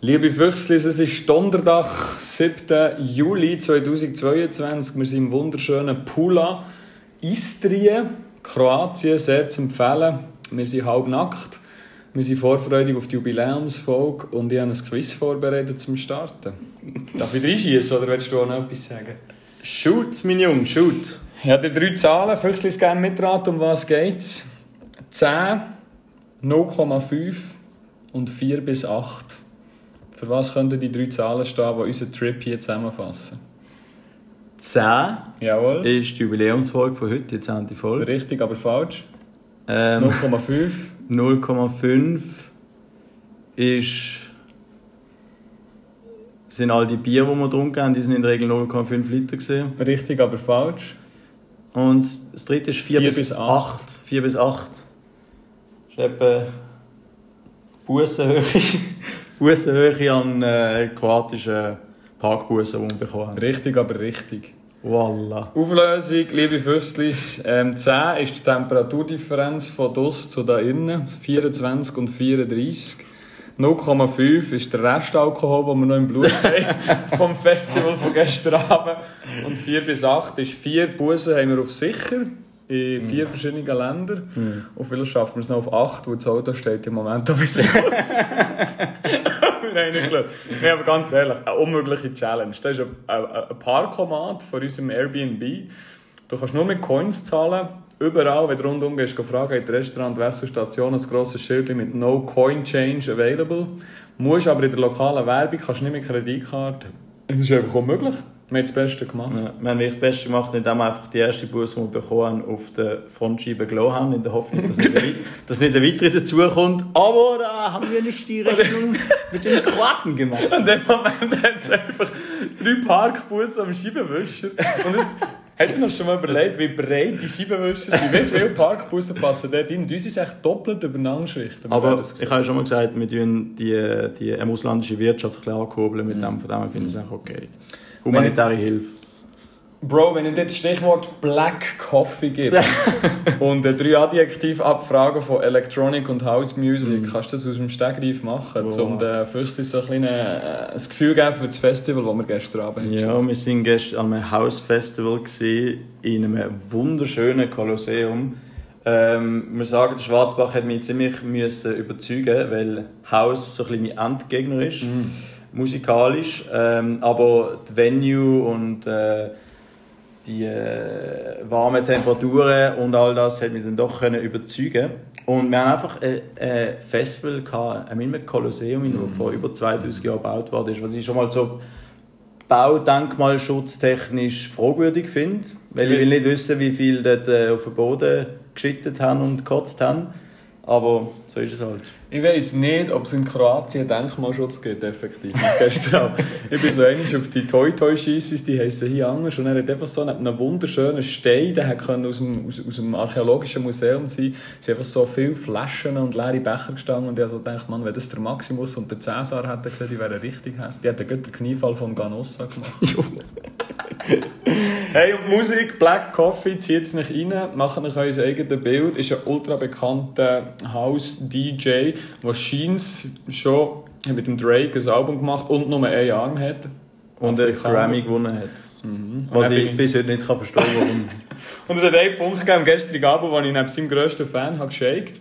Liebe Füchslis, es ist Donnerstag, 7. Juli 2022. Wir sind im wunderschönen Pula, Istrien, Kroatien, sehr zu empfehlen. Wir sind halb nackt. Wir sind vorfreudig auf die Jubiläumsfolge und ich habe ein Quiz vorbereitet zum Starten. Darf ich reinschießen oder willst du auch noch etwas sagen? Shoot, mein Junge, shoot. Ich habe drei Zahlen. Füchslis gerne mitraten, um was geht's? 10, 0,5 und 4 bis 8. Für was könnten die drei Zahlen stehen, die unseren Trip hier zusammenfassen? 10 Jawohl. ist die Jubiläumsfolge von heute, die 10. Folge. Richtig, aber falsch. Ähm, 0,5. 0,5 ist sind all die Bier, die wir getrunken haben, die sind in der Regel 0,5 Liter gesehen. Richtig, aber falsch. Und das dritte ist 4, Vier bis, bis 8. acht. 4 bis 8. Das ist etwa Bussenhöhe, Bussenhöhe an äh, kroatischen Parkbussen, die wir bekommen haben. Richtig, aber richtig. Voila. Auflösung, liebe Füchslis. Ähm, 10 ist die Temperaturdifferenz von DOS zu da innen. 24 und 34. 0,5 ist der Restalkohol, den wir noch im Blut haben vom Festival von gestern Abend. Und 4 bis 8 ist 4 Busen haben wir auf sicher in vier verschiedenen Ländern. Und vielleicht schaffen wir es noch auf 8, wo das Auto steht im Moment auch wieder wir haben nicht geschaut. Nee, aber ganz ehrlich, eine unmögliche Challenge. Das ist ein, ein, ein Parkomat von unserem Airbnb. Du kannst nur mit Coins zahlen. Überall, wenn du rundum gehst, geh fragen, in Restaurant, Weststation, ein grosses Schild mit No Coin Change available. Musst aber in der lokalen Werbung, kannst nicht mit Kreditkarte. Es ist einfach unmöglich. Wir haben das Beste gemacht. Ja, wir haben wirklich das Beste gemacht, indem wir einfach die erste Bus, die wir bekommen haben, auf der Frontscheibe gelassen haben, in der Hoffnung, dass nicht, ein- dass nicht ein weiterer dazukommt. Aber da haben wir nicht die Rechnung mit den Kroaten gemacht. In dem Moment hat es einfach drei Parkbusse am Scheibenwischer. Und ich- Habt ihr noch schon mal überlegt, wie breit die Scheibenwischer sind? Wie viele Parkbusse passen dort rein? Und uns ist echt doppelt übereinander schrichten. Wir Aber ich habe schon mal gesagt, wir tun die, die ähm, ausländische Wirtschaft ein bisschen ankurbeln mit dem. Von dem finde ich es auch okay. Humanitäre Hilfe. Bro, wenn ich dir das Stichwort Black Coffee gebe und äh, drei Adjektive abfragen von Electronic und House Music, kannst du das aus dem Stegreif machen, Wow. um den Füssen so ein, kleines, äh, ein Gefühl geben für das Festival, das wir gestern Abend haben. Ja, wir waren gestern an einem House-Festival gewesen, in einem wunderschönen Kolosseum. Ähm, ich muss sagen, der Schwarzbach hat mich ziemlich müssen überzeugen, weil House so ein bisschen mein Endgegner ist, musikalisch. Ähm, aber die Venue und äh, die äh, warmen Temperaturen und all das hat mich dann doch können überzeugen. Und wir haben einfach ein, ein Festival gehabt, in einem Kolosseum, das vor über 2000 Jahren gebaut worden ist, was ich schon mal so baudenkmalschutztechnisch fragwürdig finde, weil ich will nicht wissen, wie viel dort äh, auf den Boden geschittet haben und gekotzt haben, aber so ist es halt. Ich weiß nicht, ob es in Kroatien Denkmalschutz gibt, effektiv. Gestern. Ich bin so einmal auf die Toy Toy Scheisses, die heissen hier anders. Und er hat einfach so einen, wunderschönen Stein, der können aus, dem, aus, aus dem archäologischen Museum sein. Es sind einfach so viele Flaschen und leere Becher gestanden. Und ich habe so gedacht, Mann, wenn das der Maximus und der Cäsar hätten gesehen, die wären richtig hässlich. Die hätten gerade den Kniefall vom Ganossa gemacht. Hey, und Musik, Black Coffee, zieht es nicht rein, machen euch euer eigenes Bild. Ist ein ultra bekannter House-DJ, der scheins schon mit dem Drake ein Album gemacht und nur einen Arm hat. Und einen. Grammy gewonnen hat. Und Was ich ich- bis heute nicht kann verstehen warum. Und es hat einen Punkt gegeben gestrigen Abend, wo ich neben seinem grössten Fan habe geshakt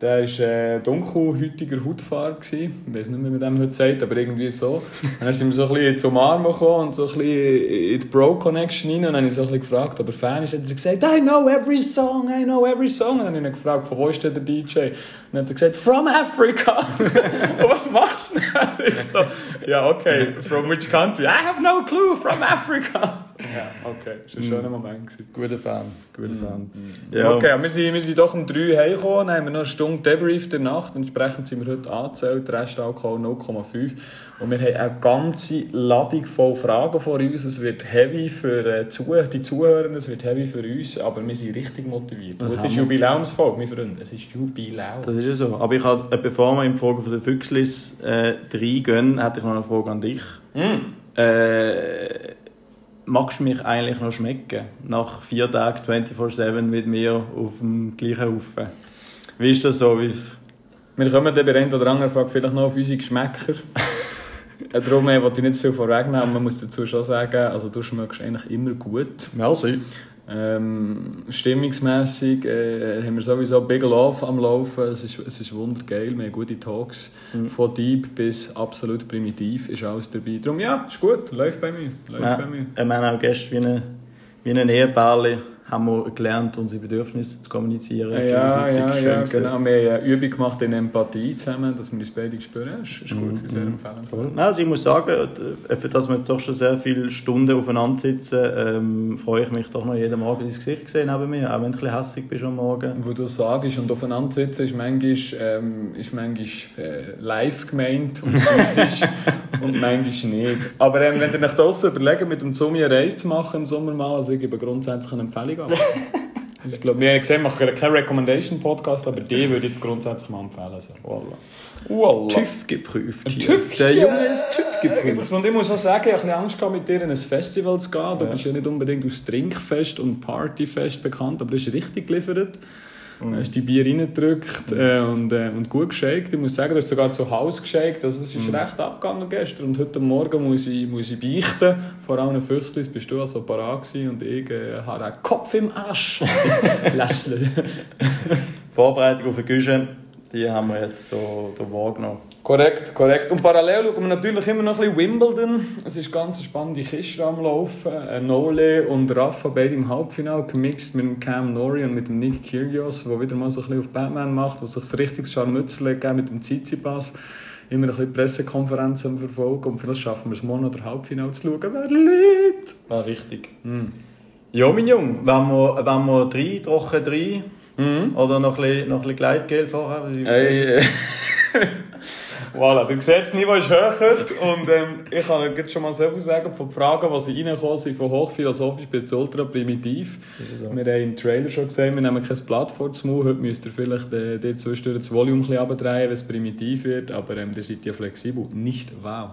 Der war äh, dunkelhäutiger Hautfarbe. gewesen. Ich weiß nicht, wie man dem heute sagt, aber irgendwie so. Dann sind wir so ein bisschen zum Arm gekommen und so ein bisschen in die Bro-Connection rein. Und dann habe ich so ein bisschen gefragt, ob er Fan ist. Und er hat gesagt, I know every song, I know every song. Und dann habe ich ihn gefragt, von wo ist der DJ? Und dann hat er gesagt, from Africa. und was machst du denn? Ich so, ja, okay, from which country? I have no clue, from Africa. Ja, okay, das war ein schöner Moment. Gewesen. Guter Fan, guter Fan. Okay, aber wir sind, wir sind doch um 3 Uhr heimgekommen, dann haben wir noch eine Stunde Debrief der Nacht, entsprechend sind wir heute angezählt, Restalkohol 0,5 und wir haben eine ganze Ladung voll Fragen vor uns, es wird heavy für äh, die Zuhörer, es wird heavy für uns, aber wir sind richtig motiviert. Es ist. Jubiläumsfolge, meine Freunde, es ist Jubiläum. Das ist ja so. Aber ich habe, äh, bevor wir in die Frage von der Füchslis äh, reingehen, hätte ich noch eine Frage an dich. Äh, magst du mich eigentlich noch schmecken? Nach vier Tagen 24-7 mit mir auf dem gleichen Haufen? Wie ist das so? Wie, Wir kommen dann bei einen oder anderen Frage vielleicht noch auf unsere Geschmäcker. Äh, Darum äh, wollte ich nicht zu viel vorwegnehmen, man muss dazu schon sagen, also du schmeckst eigentlich immer gut. Merci. Ähm, stimmungsmässig äh, haben wir sowieso Big Love am Laufen. Es ist, es ist wundergeil. Wir haben gute Talks. Von Deep bis absolut primitiv ist alles dabei. Darum, ja, ist gut. Läuft bei mir. Läuft Ja, bei mir. ich meine auch gestern wie ein, wie ein Ehepaar haben wir gelernt, unsere Bedürfnisse zu kommunizieren. Ja, ja, ja, gesehen. genau. Wir haben Übung gemacht in Empathie zusammen, dass wir uns beide spüren. Das ist gut, gewesen, sehr empfehlenswert. Cool. Also ich muss sagen, äh, für das wir doch schon sehr viele Stunden aufeinander sitzen, ähm, freue ich mich doch noch jeden Morgen dein Gesicht zu sehen neben mir, auch wenn du ein bisschen hässig bist am Morgen. Wo du sagst und aufeinander sitzen, ist manchmal, ähm, ist manchmal äh, live gemeint und physisch und manchmal nicht. Aber ähm, wenn ihr euch das überlegt, mit dem Zombie eine Reise zu machen im Sommer mal, also ich gebe grundsätzlich eine Empfehlung ab. Also ich glaube, wir haben gesehen, wir machen keinen Recommendation-Podcast, aber die würde ich jetzt grundsätzlich mal empfehlen. Also. Voilà. Voila. TÜV geprüft. Hier. TÜV, Der. Junge ist TÜV geprüft. Und ich muss auch sagen, ich habe Angst gehabt, mit dir in ein Festival zu gehen. Du Ja. bist ja nicht unbedingt aus Trinkfest und Partyfest bekannt, aber du hast richtig geliefert. Du hast die Bier reingedrückt äh, und, äh, und gut geshakt. Ich muss sagen, du hast sogar zu Hause geshakt. Also es ist recht abgegangen gestern. Und heute Morgen muss ich, muss ich beichten. Vor allen Füchslis bist du also parat gewesen und ich äh, habe einen Kopf im Arsch. Lässle. Vorbereitung auf die Küche, die haben wir jetzt hier, wahrgenommen. Korrekt, korrekt. Und parallel schauen wir natürlich immer noch ein bisschen Wimbledon. Es ist ganz eine spannende Kiste am Laufen. Äh, Nole und Rafa beide im Halbfinale gemixt mit dem Cam Nori und mit dem Nick Kyrgios, der wieder mal so ein bisschen auf Batman macht, der sich ein richtiges Scharmützel gegeben mit dem Tsitsipas. Immer ein bisschen Pressekonferenzen verfolgen und vielleicht schaffen wir es morgen noch der Halbfinale zu schauen. Wer liegt? War richtig. Ja, mein Junge, wenn wir, wenn wir drei, trocken drei, oder noch ein bisschen, noch ein bisschen Gleitgel vorher? wie Ey, siehst äh, voilà, du siehst, das Niveau ist höher und ähm, ich kann jetzt schon mal so viel sagen, von den Fragen, die sie reingekommen sind, von hochphilosophisch bis zu ultra primitiv. Ist es so? Wir haben im Trailer schon gesehen, wir nehmen kein Blatt vor Mund. Heute müsst ihr vielleicht äh, dir zwischendurch das Volume ein bisschen runterdrehen, wenn es primitiv wird, aber ähm, ihr seid ja flexibel. Nicht wow.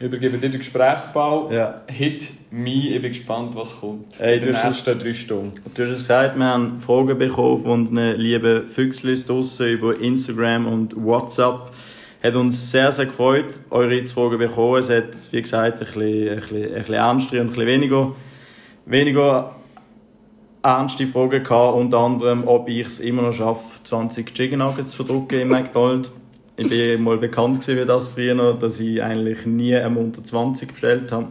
Ich übergebe dir den Gesprächsball. Ja. Hit me, ich bin gespannt, was kommt. Ey, du hast nächsten drei Stunden. Du hast es gesagt, wir haben Fragen bekommen von einer lieben Füchslis draussen über Instagram und WhatsApp. Hat uns sehr, sehr gefreut, eure Fragen bekommen. Es hat, wie gesagt, ein bisschen, ein bisschen, ein bisschen ernster und ein bisschen weniger, weniger ernste Fragen gehabt. Unter anderem, ob ich es immer noch schaffe, 20 Chicken Nuggets zu verdrucken im McDonald's. Ich bin mal bekannt gewesen wie das früher, dass ich eigentlich nie einem unter 20 bestellt habe.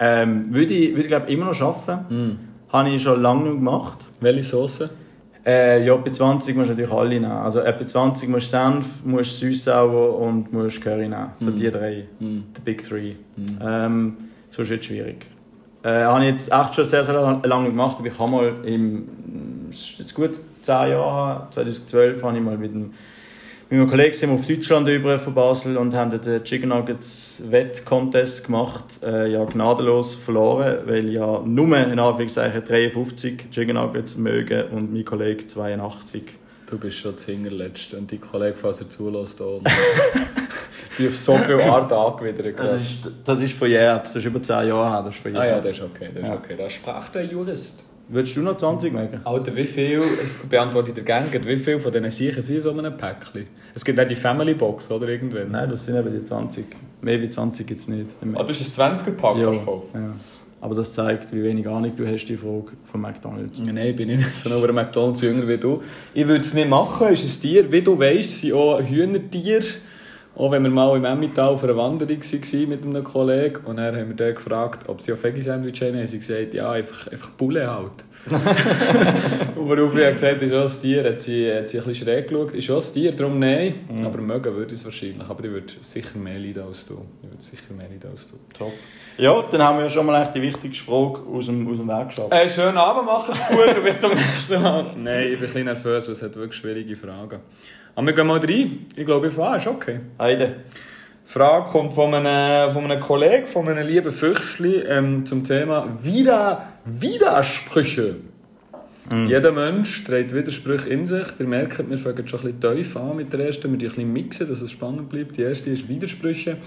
Ähm, würde ich, würde ich glaube immer noch schaffen. Habe ich schon lange nicht gemacht. Welche Soße? Äh, ja, bei 20 musst du natürlich alle nehmen. Also bei 20 musst du Senf, musst Süßsauer und musst Curry nehmen. So die drei. Die Big Three. Ähm, so ist jetzt schwierig. Äh, habe ich jetzt echt schon sehr, sehr lange gemacht, aber ich habe mal im, das ist gut 10 Jahre, 2012 habe ich mal mit einem mit meinem Kollegen sind wir auf Deutschland über von Basel und haben den Chicken Nuggets Wettcontest gemacht. Äh, ja, gnadenlos verloren, weil ja nur in Anführungszeichen 53 Chicken Nuggets mögen und mein Kollege 82. Du bist schon das Hinterletzte und dein Kollege, falls er zulässt, auch. Ich bin auf so viel Art angewidert. Das ist, das ist verjährt, das ist über 10 Jahre her, das ist. Ah ja, das ist okay, das ist Ja. okay. Da sprach der Jurist. Würdest du noch 20 mögen? Alter, wie viel, ich beantworte dir gerne, wie viel von diesen Siechen sind in so einem Päckchen? Es gibt auch die Family Box, oder irgendwann? Nein, das sind eben die 20. Mehr wie 20 gibt es nicht. Ah, das ist ein 20er-Pack, ja, ja. Aber das zeigt, wie wenig Ahnung du hast, die Frage von McDonalds. Nein, ich bin nicht so über McDonalds jünger wie du. Ich würde es nicht machen, es ist ein Tier, wie du weißt, sind auch Hühnertiere. Auch wenn wir mal im Emmental auf einer Wanderung waren mit einem Kollegen und dann haben wir den gefragt, ob sie auch Veggie-Sandwich haben, haben sie gesagt, ja, einfach, einfach Bulle halt. worauf ich gesagt habe, ist auch ein Tier, hat sie, hat sie ein bisschen schräg geschaut, ist auch ein Tier, darum nein, aber mögen würde ich es wahrscheinlich, aber ich würde sicher mehr leiden als du. Ich würde sicher mehr leiden als du. Top. Ja, dann haben wir ja schon mal echt die wichtigste Frage aus dem, aus dem Weg geschafft. Äh, schönen Abend, macht's gut und bis zum nächsten Mal. Nein, ich bin ein bisschen nervös, weil es hat wirklich schwierige Fragen. Aber wir gehen mal rein. Ich glaube, ich fahre, ist okay. Heide. Frage kommt von einem, von einem Kollegen, von einem lieben Füchsli, ähm, zum Thema Wider, Widersprüche. Jeder Mensch trägt Widersprüche in sich. Ihr merkt, wir fangen schon ein bisschen tief an mit der ersten. Wir die ein bisschen mixen, dass es spannend bleibt. Die erste ist Widersprüche.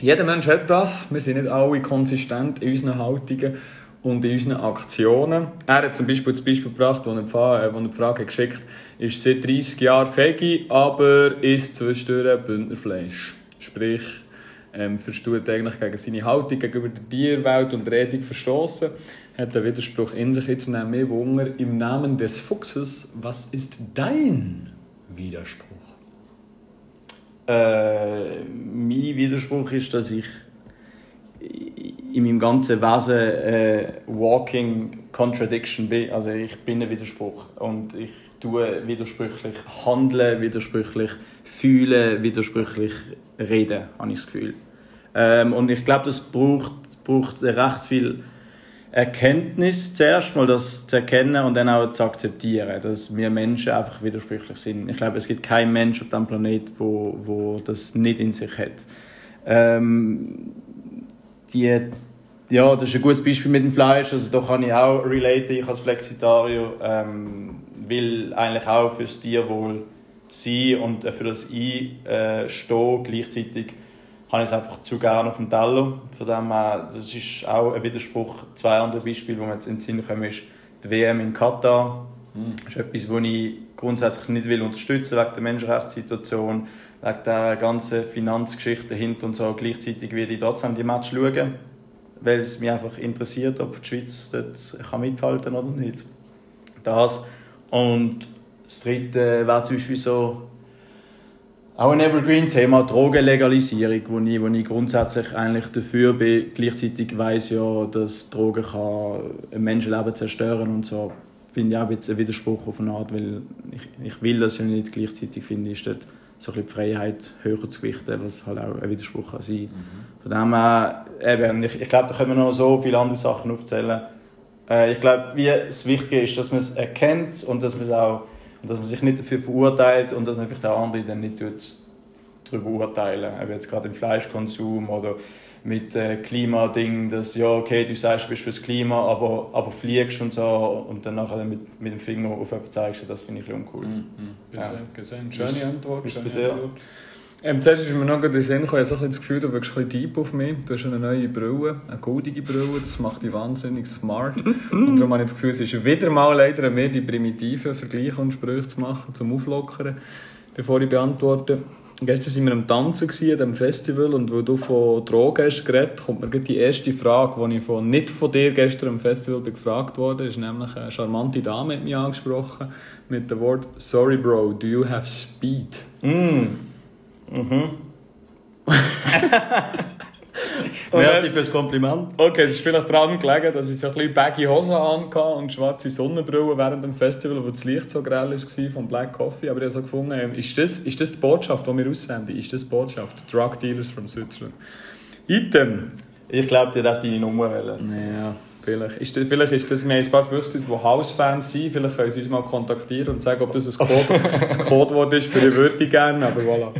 Jeder Mensch hat das. Wir sind nicht alle konsistent in unseren Haltungen und in unseren Aktionen. Er hat zum Beispiel das Beispiel gebracht, er die Frage, äh, er die Frage geschickt hat, ist seit 30 Jahren Veggie, aber isst zwischendurch Bündnerfleisch. Sprich, ähm, versteht eigentlich gegen seine Haltung gegenüber der Tierwelt und der Ethik verstoßen. Hat der Widerspruch in sich. Jetzt nehmen wir Wunder im Namen des Fuchses. Was ist dein Widerspruch? Äh, mein Widerspruch ist, dass ich in meinem ganzen Wesen äh, Walking Contradiction bin. Also ich bin ein Widerspruch und ich tue widersprüchlich handeln, widersprüchlich fühlen, widersprüchlich reden, habe ich das Gefühl. Ähm, und ich glaube, das braucht, braucht recht viel Erkenntnis zuerst mal das zu erkennen und dann auch zu akzeptieren, dass wir Menschen einfach widersprüchlich sind. Ich glaube, es gibt keinen Mensch auf diesem Planet, wo, wo das nicht in sich hat. Ähm, die, ja, das ist ein gutes Beispiel mit dem Fleisch. Also da kann ich auch relaten, ich als Flexitarier ähm, will eigentlich auch fürs Tierwohl sein und für das einstehen gleichzeitig habe ich es einfach zu gerne auf dem Teller. Von dem her, das ist auch ein Widerspruch. Zwei andere Beispiele, die mir jetzt in den Sinn kommen, ist die WM in Katar. Mhm. Das ist etwas, was ich grundsätzlich nicht will unterstützen wegen der Menschenrechtssituation, wegen der ganzen Finanzgeschichte dahinter und so. Gleichzeitig werde ich trotzdem die Match schauen, weil es mich einfach interessiert, ob die Schweiz dort kann mithalten oder nicht. Das. Und das dritte wäre zum Beispiel so auch ein Evergreen-Thema, Drogenlegalisierung, wo ich, wo ich grundsätzlich eigentlich dafür bin. Gleichzeitig weiß ja, dass Drogen kann ein Menschenleben zerstören und so. Finde ich auch ein Widerspruch auf eine Art, weil ich, ich will das ja nicht. Gleichzeitig finde ich, ist so ein die Freiheit höher zu gewichten, was halt auch ein Widerspruch kann sein. Mhm. Von dem her, eben, ich, ich glaube, da können wir noch so viele andere Sachen aufzählen. Äh, ich glaube, wie das Wichtige ist, dass man es erkennt und dass man es auch und dass man sich nicht dafür verurteilt und dass man vielleicht auch andere dann nicht darüber urteilen. Eben jetzt gerade im Fleischkonsum oder mit äh, Klimading, dass ja, okay, du sagst, du bist fürs Klima, aber, aber fliegst und so und dann nachher mit, mit dem Finger auf jemanden zeigst, das finde ich uncool. Mhm. Ja. Gesehen, schöne Antwort. Schöne Antwort. Ähm, zuerst ist mir noch gerade in Sinn gekommen, ich habe das Gefühl, du wirkst ein bisschen deep auf mich. Du hast eine neue Brille, eine goldige Brille, das macht dich wahnsinnig smart. und darum habe ich das Gefühl, es ist wieder mal leider an die primitiven Vergleiche und Sprüche zu machen, zum Auflockern, bevor ich beantworte. Gestern waren wir am Tanzen an diesem Festival und weil du von Drogen hast geredet, kommt mir die erste Frage, die ich von, nicht von dir gestern am Festival gefragt wurde, ist nämlich eine charmante Dame mit mir angesprochen mit dem Wort «Sorry Bro, do you have speed?» mm. Mhm. Merci fürs Kompliment. Okay, es ist vielleicht daran gelegen, dass ich so ein bisschen baggy Hosen hatte und schwarze Sonnenbrille während dem Festival, wo das Licht so grell war von Black Coffee. Aber ich habe so gefunden, ähm, ist das, ist das die Botschaft, die wir aussenden? Ist das die Botschaft? Drug Dealers from Switzerland. Item. Ich glaube, die darf deine Nummer wählen. Ja. Vielleicht ist, das, vielleicht ist das, wir haben ein paar Füchse, die Hausfans sind, vielleicht können sie uns mal kontaktieren und sagen, ob das ein, Code, ein Codewort ist für die würde ich gerne, aber voilà.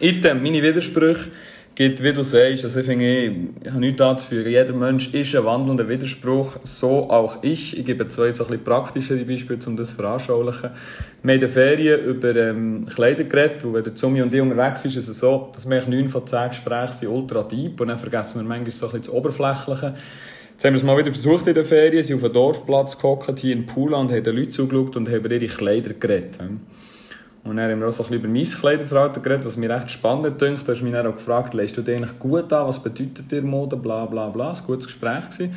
Item, meine Widersprüche gibt, wie du sagst, also ich finde, ich, ich habe nichts anzufügen. Jeder Mensch ist ein wandelnder Widerspruch, so auch ich. Ich gebe zwei so ein bisschen praktischere Beispiele, um das zu veranschaulichen. Wir haben in den Ferien über ähm, Kleider geredet, und wenn der Zumi und ich unterwegs sind, ist es so, dass wir neun von zehn Gesprächen sind ultra deep und dann vergessen wir manchmal so ein bisschen das Oberflächliche. Jetzt haben wir es mal wieder versucht in den Ferien, sind auf einem Dorfplatz gehockt, hier in Pula und haben den Leuten zugeschaut und haben über ihre Kleider geredet. Und dann haben wir auch so ein bisschen über mein Kleiderverhalten geredet, was mir echt spannend dünkt. Du hast mich dann auch gefragt, lässt du dir eigentlich gut an, was bedeutet dir Mode, bla bla bla. Das war ein gutes Gespräch.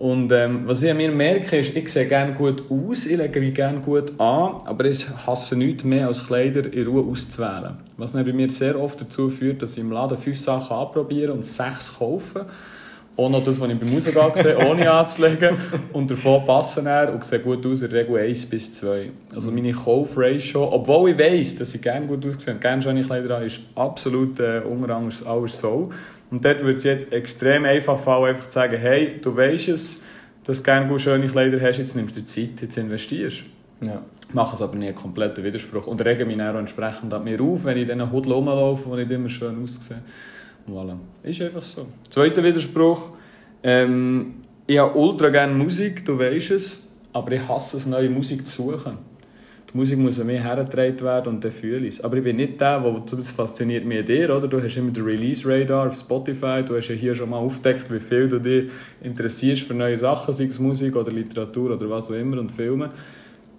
Und ähm, was ich an mir merke, ist, ich sehe gerne gut aus, ich lege mich gerne gut an, aber ich hasse nichts mehr als Kleider in Ruhe auszuwählen. Was dann bei mir sehr oft dazu führt, dass ich im Laden fünf Sachen anprobiere und sechs kaufe auch noch das, was ich beim Rausgehen sehe, ohne anzulegen. Und davon passen er und sieht gut aus, in der Regel 1 bis 2. Also meine Kaufratio, obwohl ich weiss, dass ich gerne gut aussehe und gerne schöne Kleider habe, ist absolut äh, unter alles so. Und dort würde es jetzt extrem einfach fallen, einfach zu sagen, hey, du weißt es, dass du gerne gut schöne Kleider hast, jetzt nimmst du Zeit, jetzt investierst. Ja. Ich mache es aber nie einen kompletten Widerspruch und rege mich dann auch entsprechend an mir auf, wenn ich in diesen Hudel rumlaufe, wo ich immer schön aussehe. Voilà. Ist einfach so. Zweiter Widerspruch. Ähm, ich habe ultra gerne Musik, du weißt es, aber ich hasse es, neue Musik zu suchen. Die Musik muss an mir hergetragen werden und dann fühle ich es. Aber ich bin nicht der, der das fasziniert mich an dir, oder? Du hast immer den Release-Radar auf Spotify, du hast ja hier schon mal aufgedeckt, wie viel du dich interessierst für neue Sachen, sei es Musik oder Literatur oder was auch immer und Filme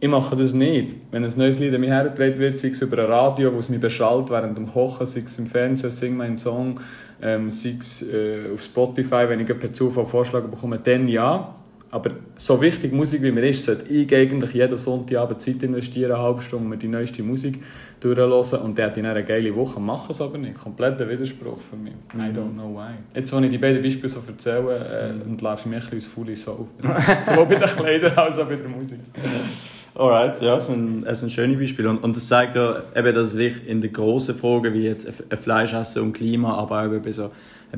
ich mache das nicht. Wenn ein neues Lied an mich hergetragen wird, sei es über ein Radio, wo es mich beschallt während dem Kochen, sei es im Fernsehen, sing meinen Song, ähm, sei es äh, auf Spotify, wenn ich per Zufall Vorschläge bekomme, dann ja. Aber so wichtig Musik wie mir ist, sollte ich eigentlich jeden Sonntagabend Zeit investieren, eine halbe Stunde, um die neueste Musik durchzuhören. Und der hat dann eine geile Woche, mache es aber nicht. Kompletter Widerspruch für mich. I don't know why. Jetzt, wenn ich die beiden Beispiele so erzähle, äh, entlarvst du mich ein bisschen aus Fully Soul. Sowohl bei den Kleidern als auch bei der Musik. Alright, ja, das sind, das sind schöne Beispiele. Und, und das zeigt ja eben, dass sich in den grossen Fragen wie jetzt ein Fleisch essen und Klima, aber auch bei so,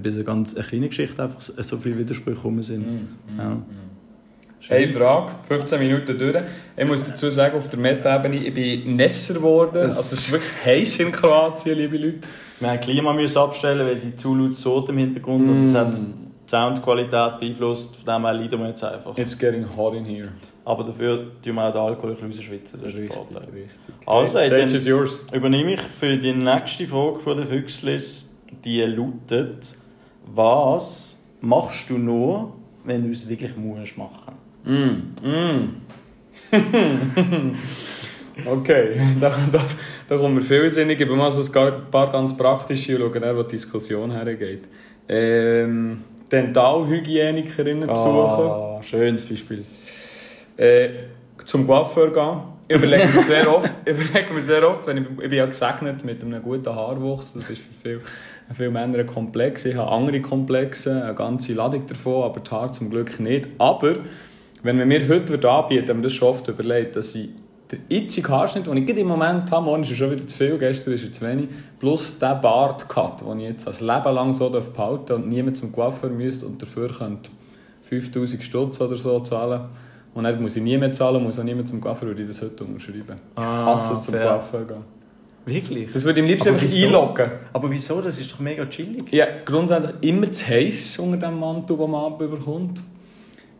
bei so ganz eine kleine Geschichte einfach so viele Widersprüche rum sind. Mm, ja. Eine Frage, 15 Minuten durch. Ich muss dazu sagen, auf der Meta-Ebene, ich bin nässer geworden. Also es ist wirklich heiß in Kroatien, liebe Leute. Wir haben Klima müssen abstellen, weil sie zu laut Sod im Hintergrund und das hat die Soundqualität beeinflusst. Von dem her leiden wir jetzt einfach. It's getting hot in here. Aber dafür tun wir auch den Alkohol ein bisschen rausschwitzen. Das ist der Vorteil. richtig. Also, Hey, stage is yours. übernehme ich für die nächste Frage von der Füchslis. Die lautet: Was machst du nur, wenn du es wirklich musst machen? Mm, mm. okay, da, da, da kommen wir vielsinnig. Ich gebe mal so ein paar ganz praktische und schauen, wo die Diskussion hergeht. Ähm, Dentalhygienikerinnen besuchen. Ah, schönes Beispiel. Äh, zum Coiffeur gehen. Ich überlege mir sehr oft, überlege mir sehr oft wenn ich, ich bin ja gesegnet mit einem guten Haarwuchs, das ist für viele, viele Männer ein Komplex. Ich habe andere Komplexe, eine ganze Ladung davon, aber die Haare zum Glück nicht. Aber wenn man mir heute würde anbieten, wir das schon oft überlegt, dass ich den jetzigen Haarschnitt, den ich im Moment habe, morgen ist er schon wieder zu viel, gestern ist er zu wenig, plus den Bart-Cut, den ich jetzt ein Leben lang so behalten darf und niemand zum Coiffeur müsste und dafür könnte 5000 Stutz oder so zahlen. Und dann muss ich nie mehr zahlen, muss auch niemand zum Coiffeur, würde ich das heute unterschreiben. Ah, ich hasse es zum fair. Coiffeur gehen. Wirklich? Das würde ich am liebsten Aber einfach wieso? einloggen. Aber wieso? Das ist doch mega chillig. Ja, grundsätzlich immer zu heiß unter dem Mantel, den man abbekommt.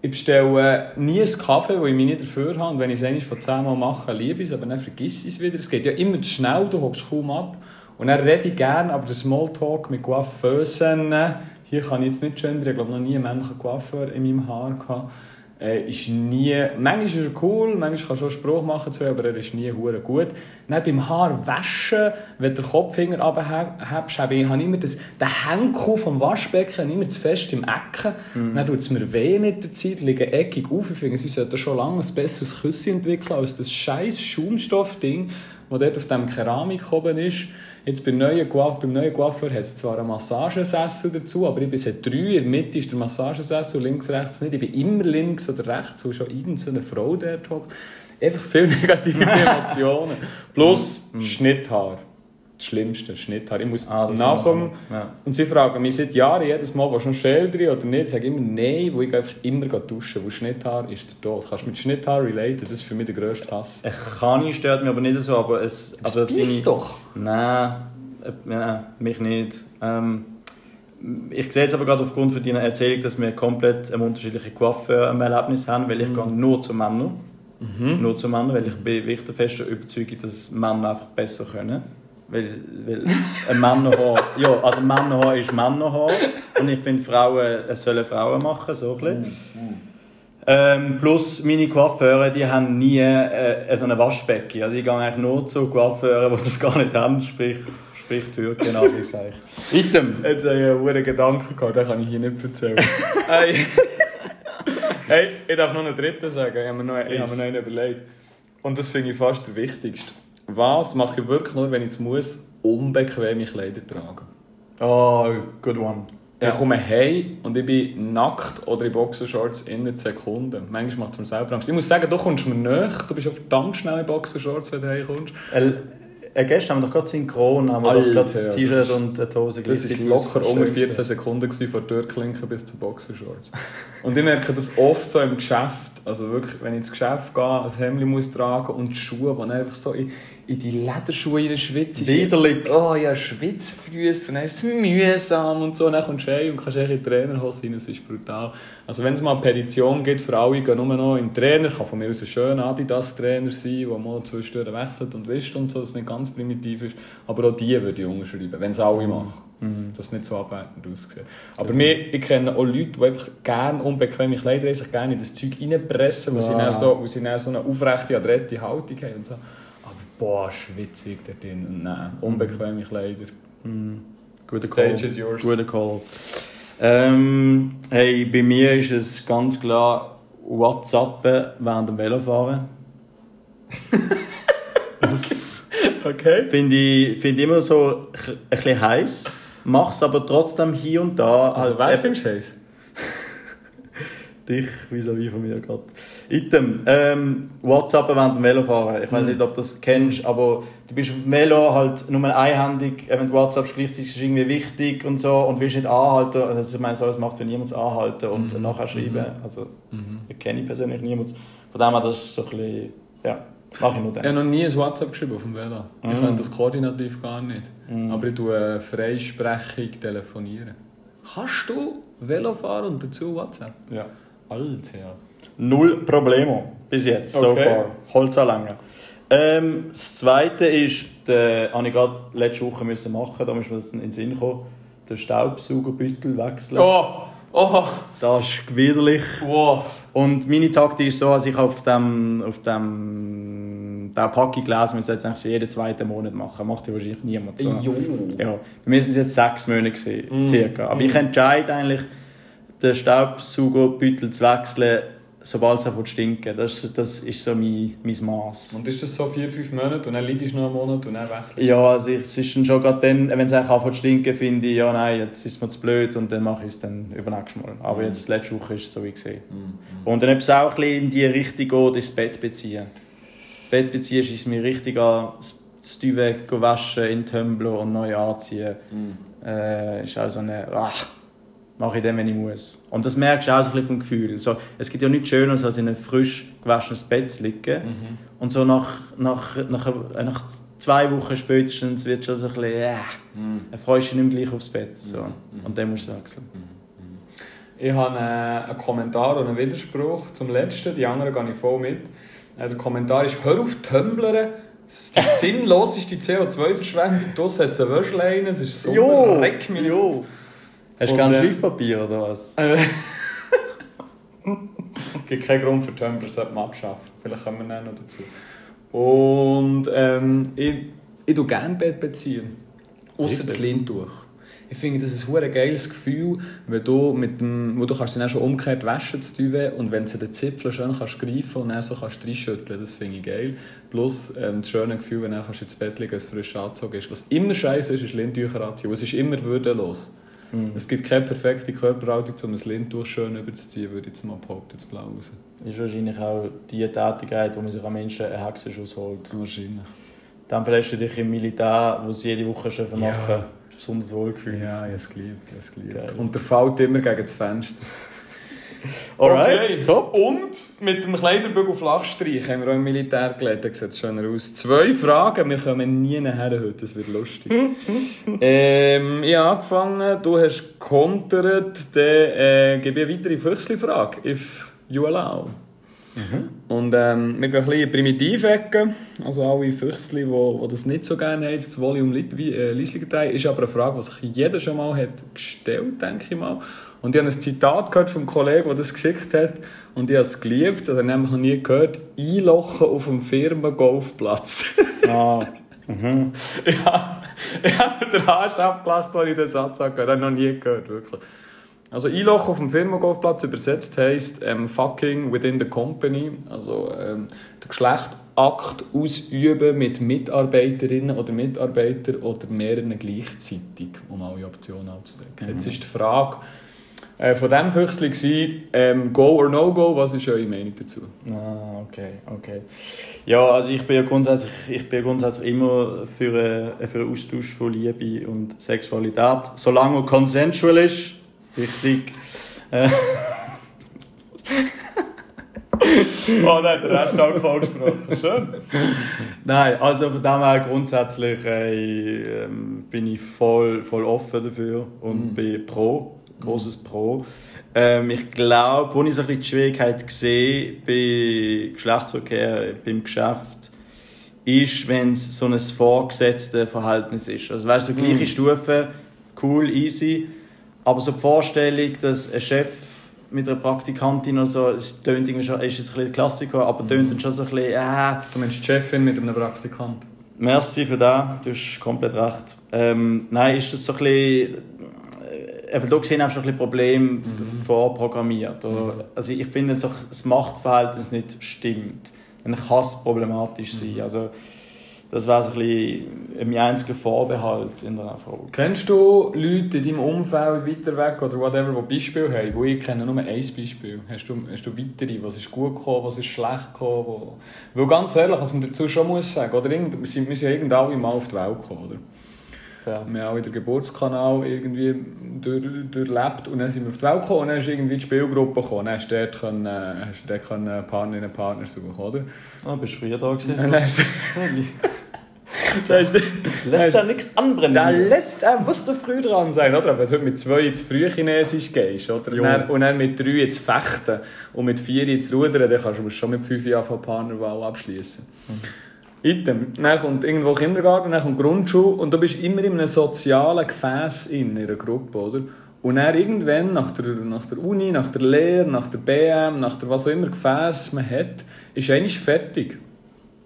Ich bestelle nie einen Kaffee, den ich mich nicht dafür habe. Und wenn ich es einmal von 10 Mal mache, liebe ich es, aber dann vergiss ich es wieder. Es geht ja immer zu schnell, du hockst kaum ab. Und dann rede ich gerne, aber der Smalltalk mit Coiffeusen, hier kann ich jetzt nicht gendern, ich glaube noch nie einen männlichen Coiffeur in meinem Haar gehabt. Äh, ist nie, manchmal ist er cool, manchmal kann er schon Spruch machen zu, aber er ist nie hure gut. Dann beim Haar waschen, wenn du den Kopfhinger runterhebst, habe ich habe immer das, den Henkel vom Waschbecken immer zu fest im Ecken. Dann tut es mir weh mit der Zeit, liege eckig auf. Ich finde, sie sollten schon lange ein besseres Küsschen entwickeln als das scheiß Schaumstoffding, das dort auf dem Keramik oben ist. Jetzt beim neuen, Coiff- beim neuen Coiffeur hat es zwar einen Massagesessel dazu, aber ich bin seit drei, in der Mitte ist der Massagesessel, links, rechts nicht. Ich bin immer links oder rechts, wo schon irgendeine Frau dort hockt. Einfach viele negative Emotionen. Plus Schnitthaar. Das Schlimmste, Schnitthaar. Ich muss Ah, das nach ist dem... Ja. Und sie fragen mich seit Jahren jedes Mal, du noch Schäl drin oder nicht? Ich sage immer nein, wo ich einfach immer duschen Wo Schnitthaar ist der Tod. Kannst du mit Schnitthaar relaten? Das ist für mich der grösste Hass. Ich kann nicht, stört mich aber nicht so, aber es... Also beißt doch. Nein, äh, nein, mich nicht. Ähm, ich sehe jetzt aber gerade aufgrund von deiner Erzählung, dass wir komplett ein unterschiedliche Coiffeur-Erlebnis haben, weil ich gehe nur zu Männern. Nur zu Männern, weil ich bin wirklich der festen Überzeugung, dass Männer einfach besser können. Weil, weil ein Männerhaar, ja, also Männerhaar ist Männerhaar und ich finde Frauen, es sollen Frauen machen, so ein bisschen. Ähm, plus meine Coiffeure, die haben nie äh, so eine Waschbecken. Also ich gehe eigentlich nur zu Coiffeuren, die das gar nicht haben, sprich, sprich Türken, Anführungszeichen. Item. Jetzt habe ich einen hohen Gedanken gehabt, den kann ich hier nicht erzählen. hey. hey, ich darf noch einen dritten sagen. Ich habe mir noch, ich habe mir noch einen überlegt. Und das finde ich fast der wichtigste. Was mache ich wirklich nur, wenn ich es muss, unbequeme Kleider tragen? Oh, good one. Ich komme heim und ich bin nackt oder in Boxershorts innerhalb Sekunden. Manchmal macht es mir selber Angst. Ich muss sagen, du kommst mir näher. Du bist auch verdammt schnell in Boxershorts, wenn du heimkommst. Äh, äh, gestern haben wir doch gerade synchron, haben wir Alter, doch gerade das T-Shirt und die Hose Das ist gleichzeitig locker Schön 14 gewesen. Sekunden gewesen, von der Türklinke bis zu Boxershorts. Und ich merke das oft so im Geschäft. Also wirklich, wenn ich ins Geschäft gehe, ein Hemd muss tragen und die Schuhe, die einfach so in, in die Lederschuhe in der Schwitze Widerlich. Oh ja, Schwitzfüße, und dann ist es mühsam und so. Dann kommst du heim und kannst echt in Trainerhose rein, das ist brutal. Also wenn es mal eine Petition gibt für alle, gehen nur noch im Trainer, kann von mir aus ein schöner Adidas-Trainer sein, der mal zwei Stunden wechselt und wischt und so, dass es nicht ganz primitiv ist. Aber auch die würde ich unterschreiben, wenn es alle machen. Dass es nicht so abwertend aussieht. Aber mir, ich kenne auch Leute, die einfach gerne unbequeme Kleider sich gerne in das Zeug reinpressen, weil, sie Ah. dann so, weil sie dann so eine aufrechte, adrette Haltung haben. Und so. Boah, schwitzig dort drin. Nein, unbequeme Kleider. Guter Stage Call. is yours. Guter Call. Ähm, hey, bei mir ist es ganz klar WhatsAppen während dem Velofahren. das Okay. finde ich, finde ich immer so ein bisschen heiß. Mach's aber trotzdem hier und da. Also, wer eben- findest du heiß? Dich vis-à-vis von mir gerade. Item, ähm, WhatsApp während dem Velofahren. Ich weiß nicht, ob du das kennst, aber du bist auf dem Velo halt nur einhändig, wenn du WhatsApp gleichzeitig ist irgendwie wichtig und so und willst nicht anhalten. Also ich meine, so das macht ja niemand anhalten und nachher schreiben. Also ich kenne ich persönlich niemand. Von dem her, das ist so ein bisschen, ja, mache ich nur Ich dann. habe noch nie ein WhatsApp geschrieben auf dem Velo. Ich Mhm. kann das koordinativ gar nicht. Aber ich tue äh, freisprechig telefonieren. Kannst du Velo fahren und dazu WhatsApp? Ja. Alter. Null Problemo bis jetzt, so Okay. far. Holz anlangen. Ähm, das zweite ist, den habe ich gerade letzte Woche müssen machen, da ist mir das in den Sinn gekommen, den Staubsaugerbüttel wechseln. Oh! Oh! Das ist widerlich. Wow! Und meine Taktik ist so, als ich auf dem, auf dem der Packung gelesen, sollten es eigentlich so jeden zweiten Monat machen. Macht ja wahrscheinlich niemand. So. Jo! Ja, bei mir sind es jetzt sechs Monate gewesen, circa. Aber ich entscheide eigentlich, den Staubsaugerbüttel zu wechseln, sobald es anfängt zu stinken. Das, ist- das ist so mein, mein Maß. Und ist das so vier, fünf Monate und dann leidest du noch einen Monat und dann wechselst Ja, also ich, es ist dann schon gerade dann, wenn es anfängt zu stinken, finde ich, ja nein, jetzt ist mir zu blöd und dann mache ich es dann übernächstes Mal. Aber jetzt, letzte Woche ist es so wie gesehen. Und dann, ob es auch ein bisschen in die Richtung geht, ist das Bett beziehen. Bett beziehen ist mir richtig an, das das Duvet waschen, in Tumblr und neu anziehen. Äh, ist auch so eine, ach, mache ich dann, wenn ich muss. Und das merkst du auch so ein bisschen vom Gefühl. So, es gibt ja nichts Schöneres, als in einem frisch gewaschenes Bett zu liegen. Und so nach, nach, nach, nach zwei Wochen spätestens wird schon so ein bisschen, äh, dann freust du dich nicht mehr gleich aufs Bett. So. Und dann musst du wechseln. Ich habe äh, einen Kommentar und einen Widerspruch zum letzten, die anderen gehe ich voll mit. Äh, Der Kommentar ist, hör auf Tumblern, das ist die sinnloseste CO2-Verschwendung, du hat eine Wäschleine, es ist so reck mich. jo. Hast du gerne äh, Schleifpapier oder was? Es gibt keinen Grund für Tumblr, das sollte man abschaffen. Vielleicht kommen wir noch dazu. Und ähm, ich, ich tue gerne Bett beziehen. Außer das? Lindtuch. Ich finde, das ist ein geiles Gefühl, wenn du mit dem, wo du kannst dann schon umgekehrt waschen, Duvet, und wenn du den Zipfel schön kannst greifen und dann so kannst reinschütteln, das finde ich geil. Plus ähm, das schöne Gefühl, wenn du kannst ins Bett liegen, es frisch angezogen ist. Was immer scheiße ist, ist Lindtücher anziehen. Es ist immer würdelos. Es gibt keine perfekte Körperhaltung, um ein Lindtuch schön überzuziehen, würde ich jetzt mal behaupten, jetzt blau raus. ist wahrscheinlich auch die Tätigkeit, wo man sich am Menschen einen Hexenschuss holt. Wahrscheinlich. Dann vielleicht du dich im Militär, wo sie jede Woche schon machen, Ja. besonders wohlgefühlt. Ja, ich habe es geliebt. ich habe es geliebt. Und der fällt immer gegen das Fenster. Alright, Okay. top. Und mit dem Kleiderbügel flachstreich haben wir auch im Militär gelernt. Das sieht schöner aus. Zwei Fragen, wir kommen nie nachher heute, das wird lustig. ähm, ich habe angefangen, du hast gekontert, dann äh, gebe ich eine weitere Füchsli-Frage, if you allow. Und ähm, wir gehen ein bisschen in Primitivecke. Also alle Füchsli, die, die das nicht so gerne haben, das Volume äh, Liesligertei, ist aber eine Frage, die sich jeder schon mal hat gestellt denke ich mal. Und ich habe ein Zitat gehört vom Kollegen, der das geschickt hat. Und ich habe es geliebt, ich nämlich noch nie gehört. Einlochen auf dem Firmengolfplatz. Ah, ja, ich habe den Arsch abgelacht, als ich den Satz habe gehört habe. noch nie gehört, wirklich. Also Einloch auf dem Firmengolfplatz übersetzt heisst ähm, fucking within the company, also ähm, der Geschlechtakt ausüben mit Mitarbeiterinnen oder Mitarbeitern oder mehreren gleichzeitig, um alle Optionen abzudecken. Jetzt ist die Frage äh, von diesem Füchsli gewesen, ähm, go or no go, was ist eure Meinung dazu? ah, okay, okay. Ja, also ich bin ja grundsätzlich, ich bin ja grundsätzlich immer für, äh, für einen Austausch von Liebe und Sexualität, solange er consensual ist. Wichtig. Äh, Oh, da hat der Rest Alkohol gesprochen, schön. Nein, also von dem her grundsätzlich äh, ähm, bin ich voll, voll offen dafür und bin pro, großes Pro. Ähm, ich glaube, wo ich so ein bisschen die Schwierigkeit sehe bei Geschlechtsverkehr beim Geschäft, ist, wenn es so ein vorgesetztes Verhältnis ist. Also weißt du, so gleiche Stufe, cool, easy. Aber so die Vorstellung, dass ein Chef mit einer Praktikantin oder so, es tönt irgendwie schon, ist jetzt ein bisschen Klassiker, aber tönt dann schon so ein bisschen, äh, Du meinst die Chefin mit einem Praktikant? Merci für das, du hast komplett recht. Ähm, nein, ist das so ein bisschen. Äh, da gesehen auch schon ein bisschen Problem vorprogrammiert. Oder? Also ich finde, dass das Machtverhältnis nicht stimmt. Dann kann es problematisch sein. Also, das wäre so ein bisschen mein einziger Vorbehalt in der Frage. Kennst du Leute in deinem Umfeld weiter weg oder whatever, die Beispiele haben? Wo ich kenne nur ein Beispiel. Hast du, hast du weitere? Was ist gut gekommen, was ist schlecht gekommen? Wo... Weil ganz ehrlich, was man dazu schon muss sagen, oder irgend, wir sind ja irgendwann mal auf die Welt gekommen, oder? Fair. Wir haben auch den Geburtskanal irgendwie durch, durchlebt und dann sind wir auf die Welt gekommen und dann ist irgendwie die Spielgruppe gekommen. Dann hast du dort, können, hast du dort können Partnerinnen und Partner suchen, oder? Ah, bist du früher da gewesen? Lässt da nichts anbrennen. Da lässt er, musst du früh dran sein, oder? Wenn du mit zwei ins Frühchinesisch gehst, oder? Und dann, und dann mit drei ins Fechten und mit vier ins Rudern, dann kannst du schon mit fünf Jahren von Partnerwahl abschließen. Item. Dann kommt irgendwo Kindergarten, dann kommt Grundschule und du bist immer in einem sozialen Gefäß in einer Gruppe, oder? Und dann irgendwann, nach der, nach der Uni, nach der Lehre, nach der BM, nach der was auch immer Gefäß man hat, ist eigentlich fertig.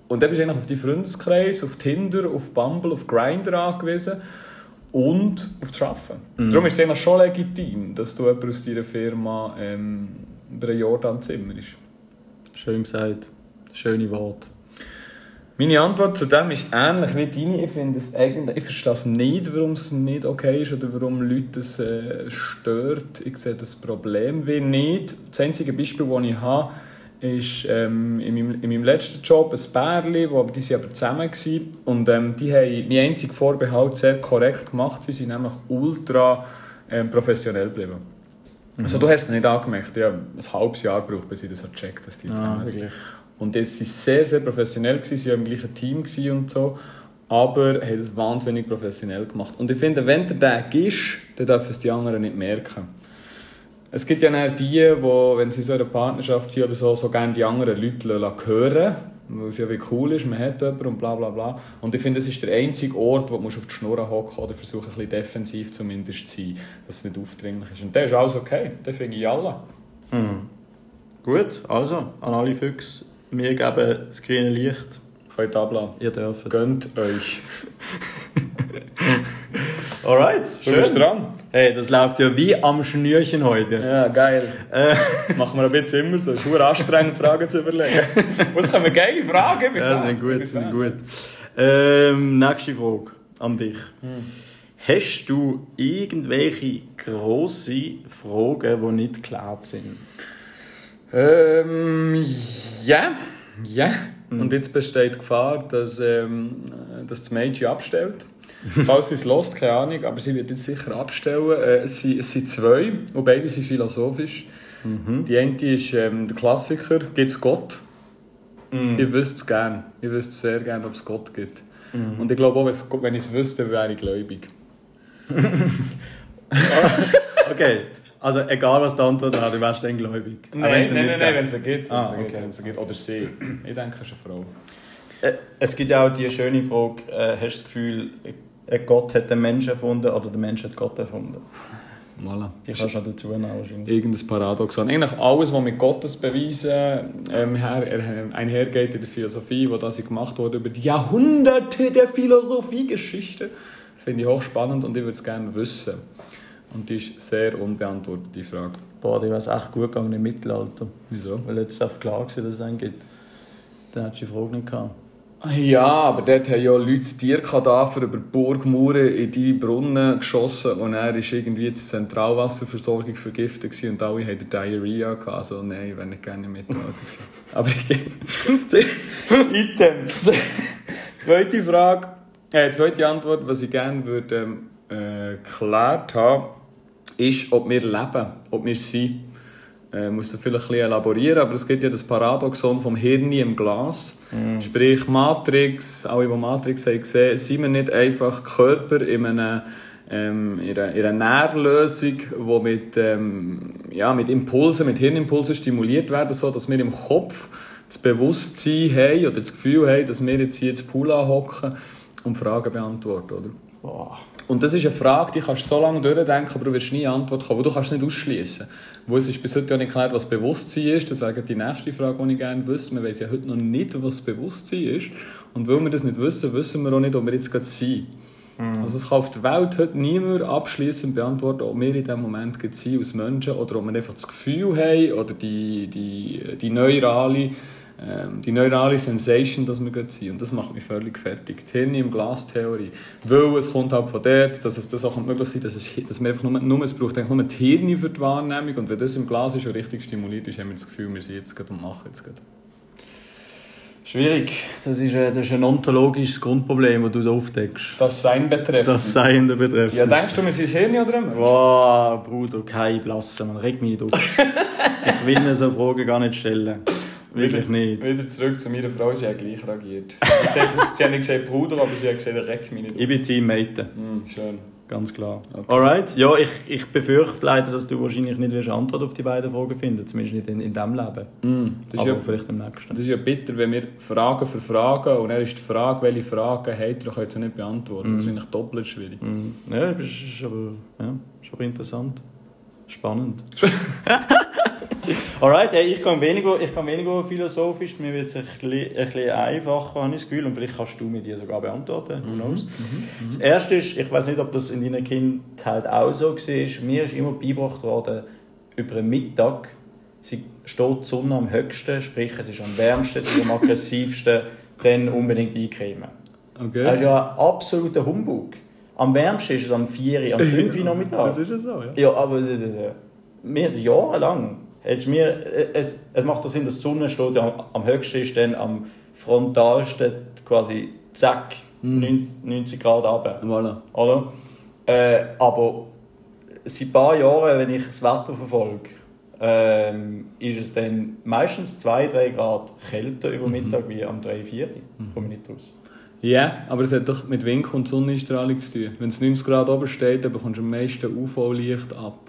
Und dann bist du eigentlich auf deinen Freundeskreis, auf Tinder, auf Bumble, auf Grindr angewiesen und auf das Arbeiten. Darum ist es eigentlich schon legitim, dass du jemand aus deiner Firma ähm, über ein Jahr dann Zimmer ist. Schön gesagt. Schöne Worte. Meine Antwort zu dem ist ähnlich wie deine. Ich finde es eigentlich, ich verstehe nicht, warum es nicht okay ist oder warum Leute es äh, stört. Ich sehe das Problem wie nicht. Das einzige Beispiel, das ich habe, ist ähm, in, meinem, in meinem letzten Job ein Pärchen, wo, die waren aber zusammen gewesen, und ähm, die haben mein einziger Vorbehalt sehr korrekt gemacht. Sie sind nämlich ultra ähm, professionell geblieben. Also du hast es nicht angemerkt. Habe ein halbes Jahr gebraucht, bis ich das gecheckt dass die zusammen sind. Und das waren sehr, sehr professionell, gewesen. sie waren im gleichen Team und so, aber haben es wahnsinnig professionell gemacht. Und ich finde, wenn der Tag ist, dann dürfen es die anderen nicht merken. Es gibt ja dann die, die, wenn sie so in einer Partnerschaft sind oder so, so gerne die anderen Leute hören weil es ja wie cool ist, man hat jemanden und bla bla bla. Und ich finde, das ist der einzige Ort, wo du auf die Schnur hocken oder versuchen, ein bisschen defensiv zumindest zu sein, dass es nicht aufdringlich ist. Und der ist alles okay, den finde ich alle. Gut, also an alle Füchse, wir geben das grüne Licht. Könnt ablassen. Ihr dürft. Gönnt euch. Alright, Du bist dran. Hey, das läuft ja wie am Schnürchen heute. Ja, geil. Machen wir ein bisschen immer so. Es ist anstrengend, Fragen zu überlegen. Was können wir geile Fragen? Ja, Fan. sind gut, sind gut. Ähm, nächste Frage an dich. Hast du irgendwelche grosse Fragen, die nicht geklärt sind? Ähm, ja. Ja. Und jetzt besteht die Gefahr, dass, ähm, dass das Mädchen abstellt. Falls sie es lässt, keine Ahnung, aber sie wird jetzt sicher abstellen. Äh, es, sind, es sind zwei und beide sind philosophisch. Die eine ist ähm, der Klassiker, gibt es Gott? Ich wüsste es gerne. Ich wüsste sehr gerne, ob es Gott gibt. Und ich glaube auch, wenn ich es wüsste, wäre ich gläubig. Okay, also egal was die Antwort hat, du wärst dann gläubig. Nein, nein, nicht nein, nein, wenn es gibt. Ah, wenn es sie gibt, okay. gibt. Oder sie. Ich denke, es ist eine Frau. Äh, Es gibt ja auch die schöne Frage, äh, hast du das Gefühl, Gott hat den Menschen erfunden oder der Mensch hat Gott erfunden? Voilà. Die kannst du noch dazu nehmen wahrscheinlich. irgendein Paradoxon. Eigentlich alles, was mit Gottes Beweisen ähm, her, er- einhergeht in der Philosophie, wo das gemacht wurde über die Jahrhunderte der Philosophiegeschichte, finde ich hochspannend und ich würde es gerne wissen. Und die ist sehr unbeantwortet, die Frage. Boah, die wäre es echt gut gegangen im Mittelalter. Wieso? Weil jetzt einfach klar war, dass es einen gibt. Dann hättest du die Frage nicht gehabt. Ja, aber dort haben ja Leute Tierkadaver über Burgmauern in die Brunnen geschossen und er war irgendwie die Zentralwasserversorgung vergiftet und alle hatten Diarrhea gehabt. Also nein, ich wäre nicht gerne im Mittelalter gewesen. Aber ich gehe... Item. Zweite Frage, äh, zweite Antwort, was ich gerne würde ähm, äh, geklärt haben, ist, ob wir leben, ob wir sind. Äh, muss das vielleicht ein bisschen elaborieren, aber es gibt ja das Paradoxon vom Hirn im Glas. Sprich Matrix, alle, die Matrix haben gesehen, sind wir nicht einfach Körper in einer, ähm, in einer, in einer Nährlösung, die mit, ähm, ja, mit Impulsen, mit Hirnimpulsen stimuliert werden, so dass wir im Kopf das Bewusstsein haben oder das Gefühl haben, dass wir jetzt hier ins Pool anhocken und Fragen beantworten, oder? Boah. Und das ist eine Frage, die kannst du so lange durchdenken, aber du wirst nie eine Antwort kommen, wo du kannst es nicht ausschließen. Wo es ist bis heute ja nicht klar, was Bewusstsein ist. Das wäre die nächste Frage, die ich gerne wüsste. Wir wissen ja heute noch nicht, was Bewusstsein ist. Und weil wir das nicht wissen, wissen wir auch nicht, ob wir jetzt gerade sind. Also es kann auf der Welt heute niemand abschließend beantworten, ob wir in diesem Moment gerade sind als Menschen oder ob wir einfach das Gefühl haben oder die, die, die neurale die neurale Sensation, dass wir gerade sind. Und das macht mich völlig fertig. Die Hirn im Glas-Theorie. Weil es kommt halt von dort, dass es das auch möglich sein dass, es, dass wir einfach nur, nur, es braucht eigentlich nur die Hirn für die Wahrnehmung. Und wenn das im Glas ist und richtig stimuliert ist, haben wir das Gefühl, wir sind jetzt gerade und machen jetzt gerade. Schwierig. Das ist, ein, das ist ein ontologisches Grundproblem, das du da aufdeckst. Das Sein betreffend. Das Seiende betrifft. Ja, denkst du, wir sind Hirn oder immer? Wow, Bruder, kein Blasse, man regt mich nicht auf. ich will mir so Fragen gar nicht stellen. Wirklich wieder, nicht. Wieder zurück zu meiner Frau, sie hat gleich reagiert. Sie hat, sie hat nicht gesagt Bruder, aber sie hat gesagt, reck mich nicht. Ich bin Teammate, Hm, schön. ganz klar. Okay. Alright, ja, ich, ich befürchte leider, dass du wahrscheinlich nicht wirst eine Antwort auf die beiden Fragen finden zumindest nicht in, in diesem Leben. Mm, das, ist Aber ja, vielleicht im nächsten. das ist ja bitter, wenn wir Fragen für Fragen und dann ist die Frage, welche Fragen ihr, könnt ihr nicht beantworten. Das ist eigentlich doppelt schwierig. Mhm. Ja, das ist aber, ja, ist aber interessant. Spannend. Alright, hey, ich kann weniger, ich kann weniger philosophisch, mir wird es ein bisschen, ein bisschen einfacher, habe ich das Gefühl, und vielleicht kannst du mir die sogar beantworten, who knows. Das Erste ist, ich weiß nicht, ob das in deiner Kindheit auch so war, mir ist immer beigebracht worden, über den Mittag sie steht die Sonne am höchsten, sprich es ist am wärmsten, es ist am aggressivsten, dann unbedingt eincremen. Okay. Das ist ja ein absoluter Humbug. Am wärmsten ist es am 4 Uhr, am 5 Uhr Nachmittag. Das ist ja so, ja. Ja, aber äh, äh, mir jahrelang. Es, ist mir, es, es macht doch Sinn, dass die Sonne steht ja am, am höchsten ist, dann am frontalsten quasi zack, 90 90 Grad runter. Voilà. Oder? Äh, aber seit ein paar Jahren, wenn ich das Wetter verfolge, ähm, ist es dann meistens 2-3 Grad kälter über Mittag wie am 3-4. Komme ich nicht raus. Ja, aber es hat doch mit Winkel und Sonneneinstrahlung zu tun. Wenn es 90 Grad oben steht, dann bekommst du am meisten UV-Licht ab.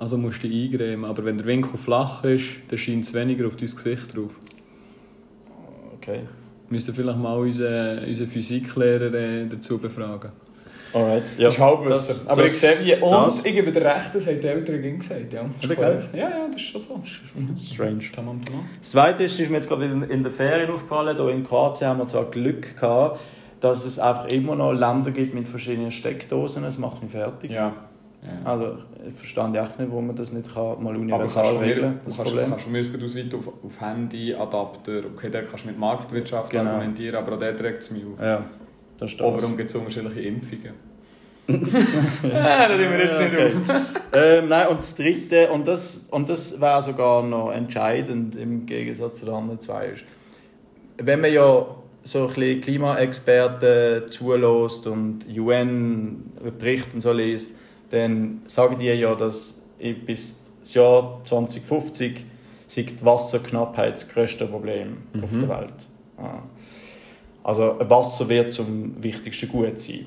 Also musst du dich eingremen. Aber wenn der Winkel flach ist, dann scheint es weniger auf dein Gesicht drauf. Okay. Wir müssten vielleicht mal unseren, unseren Physiklehrer äh, dazu befragen. Alright. Ja, das ist Halbwissen. das- aber das- ich sehe, wie, und das- ich gebe dir recht, das haben die Eltern gesagt. Ja, das ist ja, ja, das ist schon so. Strange. Tamam, tamam. Das Zweite ist, ist mir jetzt gerade in, in der Ferien aufgefallen, hier in Kroatien haben wir zwar Glück gehabt, dass es einfach immer noch Länder gibt mit verschiedenen Steckdosen, es macht mich fertig. Ja. Ja. Also, ich verstehe echt nicht, wo man das nicht kann, mal Aber universal du regeln kann, das du kannst, Problem. kannst von mir aus aus weit auf, auf Handy, Adapter, okay, da kannst du mit Marktwirtschaft Genau. argumentieren, aber auch dort regt es mich auf. Ja, das Oh, das. warum gibt es unterschiedliche Impfungen? ja, das nehmen wir jetzt nicht Okay. auf. ähm, nein, und das Dritte, und das, und das wäre sogar noch entscheidend im Gegensatz zu den anderen zwei, ist, wenn man ja so ein bisschen Klimaexperten zulässt und UN-Berichte und so liest, dann sagen die ja, dass bis das Jahr 2050 sei die Wasserknappheit das grösste Problem auf der Welt. Ja. Also Wasser wird zum wichtigsten Gut sein.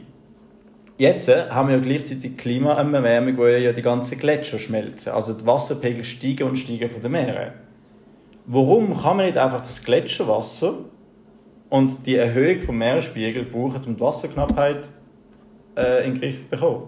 Jetzt äh, haben wir ja gleichzeitig Klimaerwärmung, wo ja die ganzen Gletscher schmelzen. Also die Wasserpegel steigen und steigen von den Meeren. Warum kann man nicht einfach das Gletscherwasser und die Erhöhung vom Meeresspiegel brauchen, um die Wasserknappheit äh, in den Griff zu bekommen?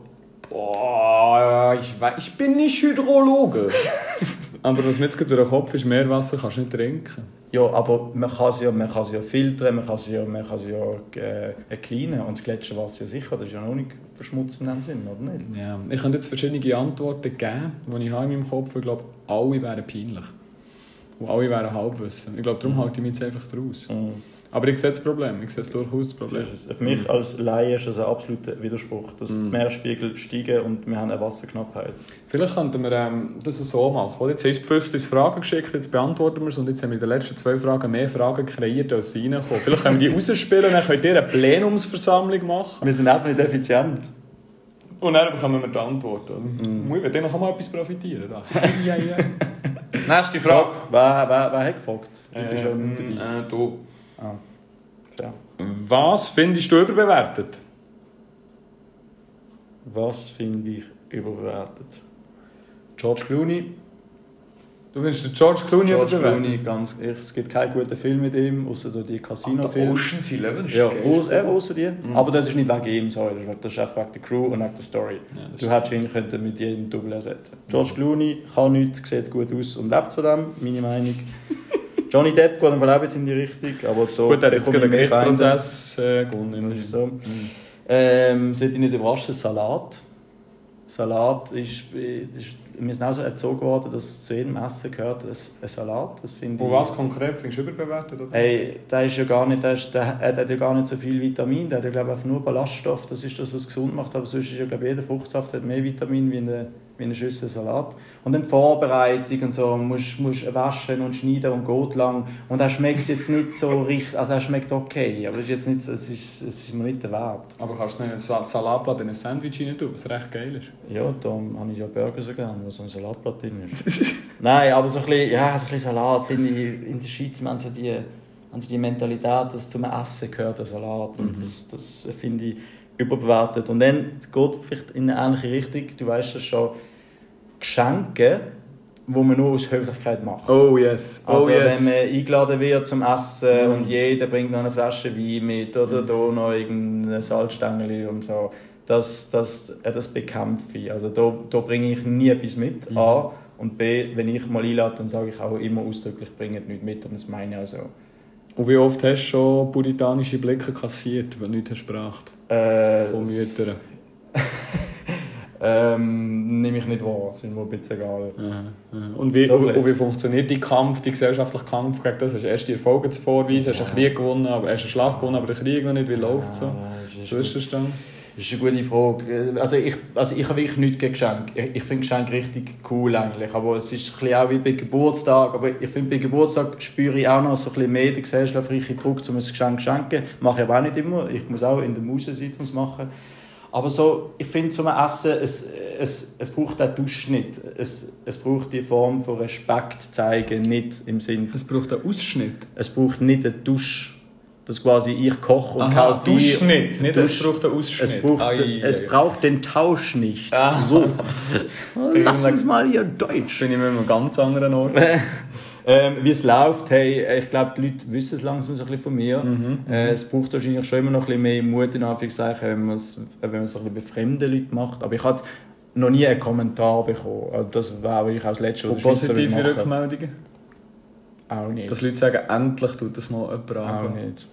Boah, ich, weiß, ich bin nicht Hydrologe. aber was mir jetzt durch den Kopf ist, Meerwasser kannst du nicht trinken. Ja, aber man kann sie ja, man kann ja filtern, man kann sie ja, man kann ja äh, cleanen und das Gletscherwasser ja sicher, das ist ja noch nicht verschmutzt in dem Sinn, oder nicht? Ja, ich kann jetzt verschiedene Antworten geben, die ich habe in meinem Kopf habe. Ich glaube, alle wären peinlich. Und alle wären Halbwissen. Ich glaube, darum halte ich mich jetzt einfach draus. Mhm. Aber ich sehe das Problem. Ich sehe es durchaus das Problem. Für mich als Laie ist das ein absoluter Widerspruch, dass die Meeresspiegel steigen und wir haben eine Wasserknappheit. Vielleicht könnten wir ähm, das so machen. Oder? Jetzt hast du die Füchse uns Fragen geschickt, jetzt beantworten wir es. Und jetzt haben wir in den letzten zwei Fragen mehr Fragen kreiert, als sie reinkommen. Vielleicht können wir die rausspielen und dann könnt ihr eine Plenumsversammlung machen. Wir sind einfach nicht effizient. Und dann bekommen wir die Antwort. Oder? Mhm. Dann kann man etwas profitieren. Da. ja, ja. Nächste Frage. Wer, wer, wer hat gefragt? Ähm, dabei. äh, du. Ah. Ja. Was findest du überbewertet? Was finde ich überbewertet? George Clooney, Du findest den George Clooney George überbewertet? Clooney, ganz, ich, es gibt keinen guten Film mit ihm, außer die Casino-Filme. Ocean's Eleven ist Ja, außer die. Aber das ist nicht wegen ihm, sorry. Das ist- einfach wegen der Crew und wegen der Story. das du hättest ihn können mit jedem Double ersetzen George Clooney kann nichts, sieht gut aus und lebt von dem, meine Meinung. Johnny Depp geht einfach auch jetzt in die Richtung, aber so Gut, er hat jetzt gerade einen. Gerichtsprozess äh, gewonnen. Das so. Ähm, sollte ich nicht überraschen, Salat. Salat ist, ist wir sind auch so erzogen worden, dass zu jedem Essen gehört ein, ein Salat. Das finde Und was konkret findest du überbewertet? Oder? Hey, der ist ja gar nicht, der, ist, der, er hat ja gar nicht so viel Vitamin, der hat ja glaube ich nur Ballaststoff, das ist das, was gesund macht, aber sonst ist ja glaube ich, jeder Fruchtsaft hat mehr Vitamin wie eine, wie eine Schüssel Salat. Und dann die Vorbereitung und so, musst, musst waschen und schneiden und geht lang und er schmeckt jetzt nicht so richtig, also er schmeckt okay, aber das ist jetzt nicht, so- es ist, es ist mir nicht der Wert. Aber kannst du nicht ein Salatblatt in ein Sandwich rein tun, was recht geil ist? Ja, da habe ich ja Burger so gerne, wo so ein Salatblatt drin ist. Nein, aber so ein bisschen, ja, so ein bisschen Salat finde ich, in der Schweiz haben sie die, haben sie die Mentalität, dass zum Essen gehört der Salat und das, das finde ich überbewertet. Und dann geht vielleicht in eine ähnliche Richtung, du weißt das schon, Geschenke, wo man nur aus Höflichkeit macht. Oh yes, oh Also yes. wenn man eingeladen wird zum Essen Mhm. und jeder bringt noch eine Flasche Wein mit oder da noch irgendein Salzstängel und so, das, das, äh, das bekämpfe ich. Also da, da bringe ich nie etwas mit, Mhm. A. Und B, wenn ich mal einlade, dann sage ich auch immer ausdrücklich, bringt nichts mit und das meine ich auch so. Und wie oft hast du schon puritanische Blicke kassiert, wenn du nichts hast gebracht? Äh, Von Müttern. Ähm, nehme ich nicht wahr, das ist mir ein bisschen egal. Aha, aha. Und wie, So und, wie funktioniert die Kampf, die gesellschaftliche Kampf gegen das? Hast du erst die Erfolge zu vorweisen, hast einen Krieg gewonnen, aber hast eine Schlacht gewonnen, aber den Krieg noch nicht, wie läuft es so? Ja, ist- Zwischenstand? Das ist eine gute Frage. Also ich, also ich habe wirklich nichts gegen Geschenke. Ich, ich finde Geschenke richtig cool eigentlich. Aber es ist ein bisschen auch wie bei Geburtstag. Aber ich finde, bei Geburtstag spüre ich auch noch so ein bisschen mehr den gesellschaftlichen Druck, um ein Geschenk zu schenken. Mache ich aber auch nicht immer. Ich muss auch in der Mausersitz was machen. Aber so, ich finde zum Essen, es, es, es braucht auch Dusch nicht. Es, es braucht die Form von Respekt zeigen, nicht im Sinne von, Es braucht einen Ausschnitt. es braucht nicht einen Dusch. Dass quasi ich koche und Aha, kaufe Duschschnitt, nicht es Dusch- braucht einen Ausschnitt. es, braucht, Ei, es braucht den Tausch nicht. Ah. So. Lass ich uns mal hier Deutsch. bin ich mit einem ganz anderen Ort. Ähm, wie es läuft, hey, ich glaube, die Leute wissen es langsam so ein bisschen von mir. Mhm, Äh, es braucht wahrscheinlich schon immer noch ein bisschen mehr Mut, in Anführungszeichen, wenn man es wenn man es ein bisschen bei fremden Leuten macht. Aber ich habe noch nie einen Kommentar bekommen. Also Das wäre wirklich auch das Letzte, was der positive. Rückmeldungen? Auch nicht. Dass Leute sagen, endlich tut das mal jemand auch angehen. nicht.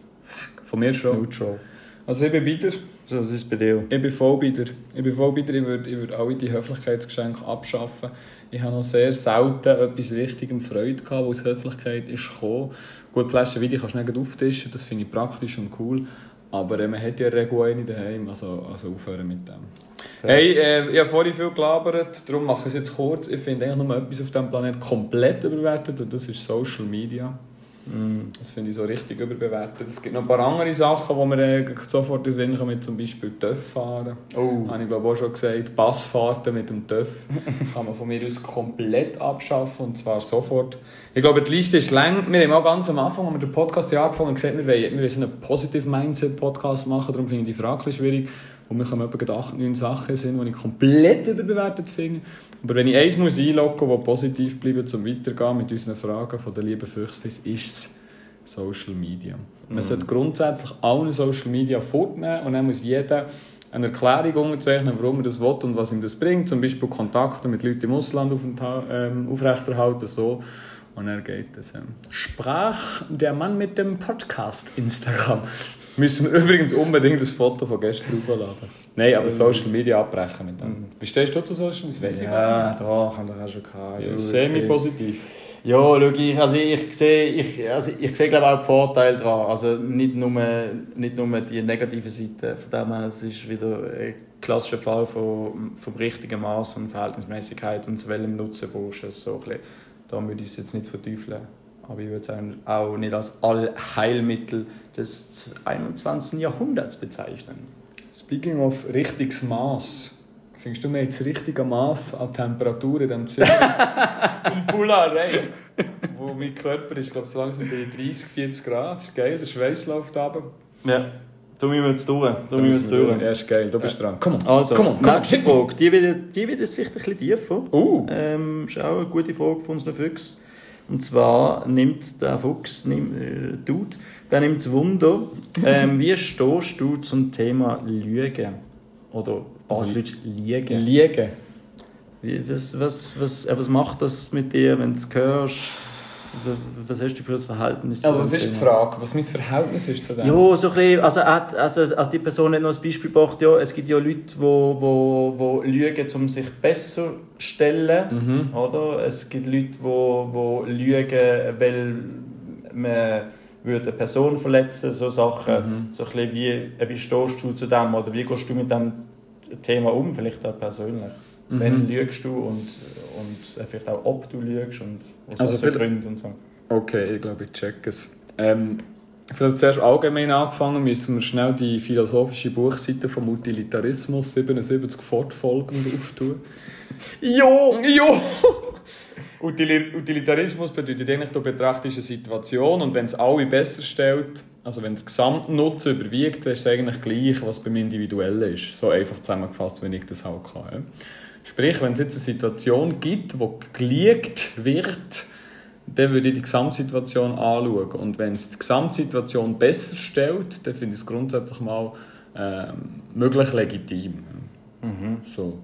Von mir schon. Neutral. Also ich bin wieder. So, ist bei dir? Ich bin voll dir. Ich bin voll dir. Ich würde, ich würde alle die Höflichkeitsgeschenke abschaffen. Ich habe noch sehr selten etwas Richtigem Freude gehabt, aus Höflichkeit ist gekommen. Gut, Flaschen Wein kannst du nicht auftischen, das finde ich praktisch und cool. Aber äh, man hat ja Regel eine daheim, also, also aufhören mit dem. Hey, äh, ich habe vorhin viel gelabert, darum mache ich es jetzt kurz. Ich finde eigentlich nur etwas auf diesem Planeten komplett überbewertet und das ist Social Media. Das finde ich so richtig überbewertet. Es gibt noch ein paar andere Sachen, die mir äh, sofort in den Sinn kommen, zum Beispiel TÜV fahren. Oh. Habe ich glaube auch schon gesagt, Passfahrten mit dem TÜV kann man von mir aus komplett abschaffen und zwar sofort. Ich glaube, die Liste ist lang. Wir haben auch ganz am Anfang, als wir den Podcast hier angefangen haben, gesagt, wir wollen, wir wollen einen Positive Mindset Podcast machen, darum finde ich die Frage schwierig. Und wir kommen etwa 8, 9 Sachen sind, die ich komplett überbewertet finde. Aber wenn ich eins muss einloggen muss, das positiv bleibt, zum Weitergehen mit unseren Fragen von der lieben Füchslis, ist es Social Media. Man sollte grundsätzlich allen Social Media fortnehmen und dann muss jeder eine Erklärung unterzeichnen, warum er das will und was ihm das bringt. Zum Beispiel Kontakte mit Leuten im Ausland aufentha- ähm, aufrechterhalten. So. Und dann geht es. Ähm, sprach der Mann mit dem Podcast Instagram. Müssen wir übrigens unbedingt das Foto von gestern aufladen. Nein, aber Social Media abbrechen mit dem. Wie stehst du zu Social Media? Das Ja, doch, haben wir auch schon gehabt. Ja, Semi-positiv. Ja, schau, ich, also ich sehe, ich, also ich sehe glaube auch die Vorteile daran. Also nicht nur, nicht nur die negative Seite. Von dem her, es ist wieder ein klassischer Fall von, vom richtigen Maß und Verhältnismäßigkeit und zu welchem Nutzen brauchst du es. So ein bisschen. Da würde ich es jetzt nicht verteufeln. Aber ich würde es auch- nicht als Allheilmittel des 21. Jahrhunderts bezeichnen. Speaking of richtiges Maß. Findest du, wir haben das richtige Maß an Temperatur in diesem Zimmer? Im erreicht. Wo mein Körper ist, glaube ich, so langsam bei 30, 40 Grad. Das ist geil, der Schweiß läuft runter. Ja. da müssen wir jetzt durch. Da müssen wir jetzt durch. Ja, ist geil, du bist dran. Komm Also, komm komm nächste Frage. Die wird, die wird jetzt vielleicht ein bisschen tiefer. Uh. Ähm, ist auch eine gute Frage von unseren Füchsen. Und zwar nimmt der Fuchs, nimmt, äh, Dude, der nimmt das Wunder, ähm, wie stehst du zum Thema Lügen? Oder Baselisch Liegen? Liegen. Wie, was, was, was, äh, was macht das mit dir, wenn du es hörst? Was hast du für ein Verhältnis Also, zu was dem ist die? Frage? Was mein Verhältnis ist zu dem? Ja, so ein bisschen, also, hat, also, also die Person hat noch ein Beispiel gebracht, ja, es gibt ja Leute, die wo, wo, wo lügen, um sich besser zu stellen, Mhm. oder? Es gibt Leute, die wo, wo lügen, weil man würde eine Person verletzen, so Sachen. Mhm. So ein bisschen wie, wie stehst du zu dem, oder wie gehst du mit dem Thema um, vielleicht auch persönlich? Mhm. Wenn lügst du und, und äh, vielleicht auch, ob du lügst und aus Also was für Gründen und so. Okay, ich glaube, ich check es. Ähm, vielleicht zuerst allgemein angefangen, müssen wir schnell die philosophische Buchseite vom Utilitarismus 77 fortfolgend auftun. Jo! Jo! Utili- Utilitarismus bedeutet eigentlich, du betrachtest eine Situation und wenn es alle besser stellt, also wenn der Gesamtnutzen überwiegt, dann ist es eigentlich gleich, was beim Individuellen ist. So einfach zusammengefasst, wenn ich das halt kann. ja. Sprich, wenn es jetzt eine Situation gibt, wo geliegt wird, dann würde ich die Gesamtsituation anschauen. Und wenn es die Gesamtsituation besser stellt, dann finde ich es grundsätzlich mal ähm, möglich legitim. So.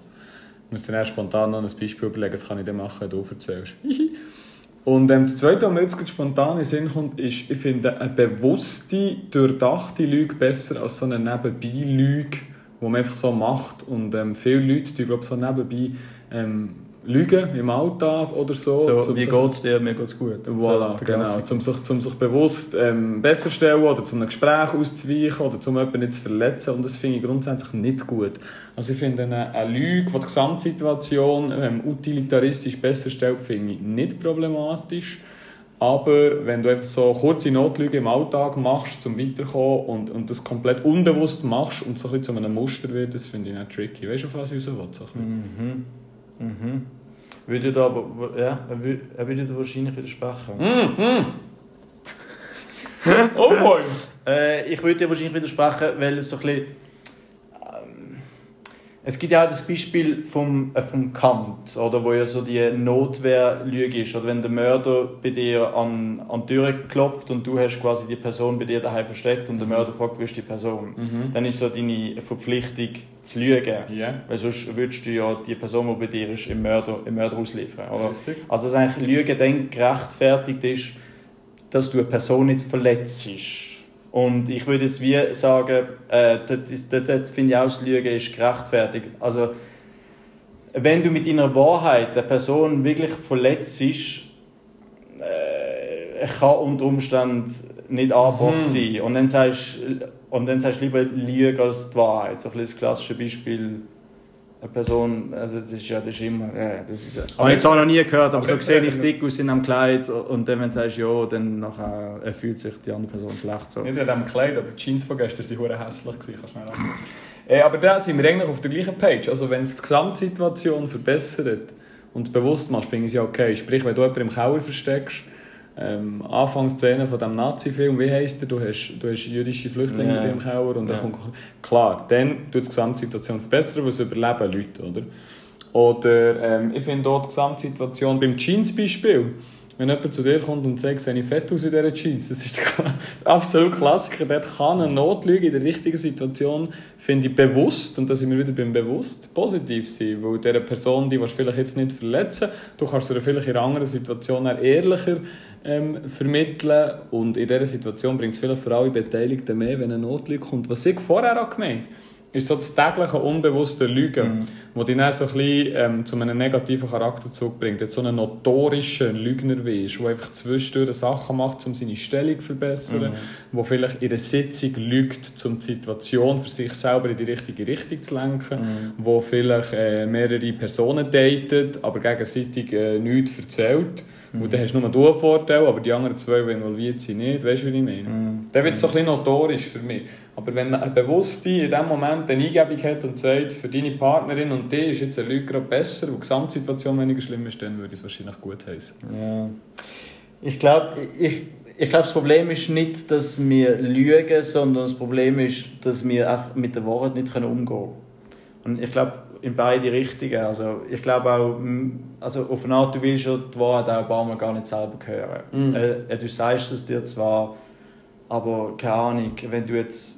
Ich muss dann erst spontan noch ein Beispiel überlegen, das kann ich dann machen, wenn du erzählst. Und ähm, das Zweite, was mir jetzt spontan in den Sinn kommt, ist, ich finde eine bewusste, durchdachte Lüge besser als so eine Nebenbei-Lüge, die man einfach so macht. Und ähm, viele Leute, die glaube so nebenbei ähm, lügen im Alltag oder so. So, um wie sich- geht's dir? Mir geht's gut. Voilà, So, genau. Um sich, um sich bewusst ähm, besser zu stellen oder zum Gespräch auszuweichen oder zum jemanden nicht zu verletzen. Und das finde ich grundsätzlich nicht gut. Also ich finde eine, eine Lüge, die die Gesamtsituation ähm, utilitaristisch besser stellt, finde ich nicht problematisch. Aber wenn du einfach so kurze Notlüge im Alltag machst, zum Weiterkommen und, und das komplett unbewusst machst und so ein bisschen zu einem Muster wird, das finde ich nicht tricky. Weißt du, auf was ich raus will? So. Mhm. Mhm. Würde da aber, ja, er würde, dir wahrscheinlich widersprechen. Oh boy! Äh, ich würde dir wahrscheinlich widersprechen, weil es so ein bisschen, es gibt ja auch das Beispiel vom, äh, vom Kant, oder, wo ja so die Notwehrlüge ist. Oder wenn der Mörder bei dir an, an die Tür klopft und du hast quasi die Person bei dir daheim versteckt und der Mörder fragt, wo ist die Person, dann ist so deine Verpflichtung zu lügen. Ja. Weil sonst würdest du ja die Person, die bei dir ist, im Mörder, im Mörder ausliefern. Oder? Richtig. Also dass eigentlich Lüge dann gerechtfertigt ist, dass du eine Person nicht verletzt. Und ich würde jetzt wie sagen, äh, dort, dort, dort finde ich auch, das Lügen ist gerechtfertigt. Also, wenn du mit deiner Wahrheit eine Person wirklich verletzt, ist, äh, kann unter Umständen nicht angebracht sein. Und dann sagst und dann sagst du lieber Lüge als die Wahrheit. So ein das klassische Beispiel, eine Person, also das ist ja das ist immer, ja, das ist ja. Habe ich zwar noch nie gehört, aber, aber so sehe sag ich dick aus in einem Kleid und dann, wenn du sagst ja, dann nachher äh, fühlt sich die andere Person schlecht. So. Nicht in diesem Kleid, aber die Jeans von gestern waren hure hässlich. gewesen, Kannst du äh, aber da sind wir eigentlich auf der gleichen Page. Also wenn es die Gesamtsituation verbessert und es bewusst machst, finde ich es ja okay. Sprich, wenn du jemanden im Keller versteckst, ähm, Anfangsszene von diesem Nazi-Film, wie heisst der? Du hast, du hast jüdische Flüchtlinge mit dir im Keller und Ja. kommt... Klar, dann tut die Gesamtsituation verbessern, weil es überleben Leute, oder? Oder ähm, ich finde auch die Gesamtsituation beim Jeans-Beispiel. Wenn jemand zu dir kommt und sagt, sehe ich fett aus in dieser Jeans, das ist der absolute Klassiker. Dort kann eine Notlüge in der richtigen Situation, finde ich, bewusst, und da sind wir wieder beim bewusst, positiv sein. Weil dieser Person, die willst vielleicht jetzt nicht verletzen, du kannst sie vielleicht in einer anderen Situation ehrlicher ähm, vermitteln. Und in dieser Situation bringt es vielleicht für alle Beteiligten mehr, wenn eine Notlüge kommt. Was ich vorher auch gemeint ist so das tägliche unbewusste Lügen, wo dich dann so ein bisschen ähm, zu einem negativen Charakterzug bringt. Jetzt so einen notorischen Lügner wirst, der einfach zwischendurch Sachen macht, um seine Stellung zu verbessern, wo vielleicht in der Sitzung lügt, um die Situation für sich selber in die richtige Richtung zu lenken, wo vielleicht äh, mehrere Personen datet, aber gegenseitig äh, nichts erzählt. Und dann hast nur du einen Vorteil, aber die anderen zwei, die involviert sind, nicht. Weißt du, wie ich meine? Dann wird es so ein bisschen notorisch für mich. Aber wenn ein Bewusste in dem Moment eine Eingebung hat und sagt, für deine Partnerin und dich ist jetzt eine Lüge gerade besser und die Gesamtsituation weniger schlimm ist, dann würde ich es wahrscheinlich gut heißen. Ja. Ich glaube, ich, ich glaube, das Problem ist nicht, dass wir lügen, sondern das Problem ist, dass wir einfach mit der Wahrheit nicht umgehen können. Und ich glaube, in beide Richtungen. Also ich glaube auch, also auf eine Art, du willst ja die Wahrheit auch ein paar Mal gar nicht selber hören. Mhm. Äh, du sagst es dir zwar, aber keine Ahnung, wenn du jetzt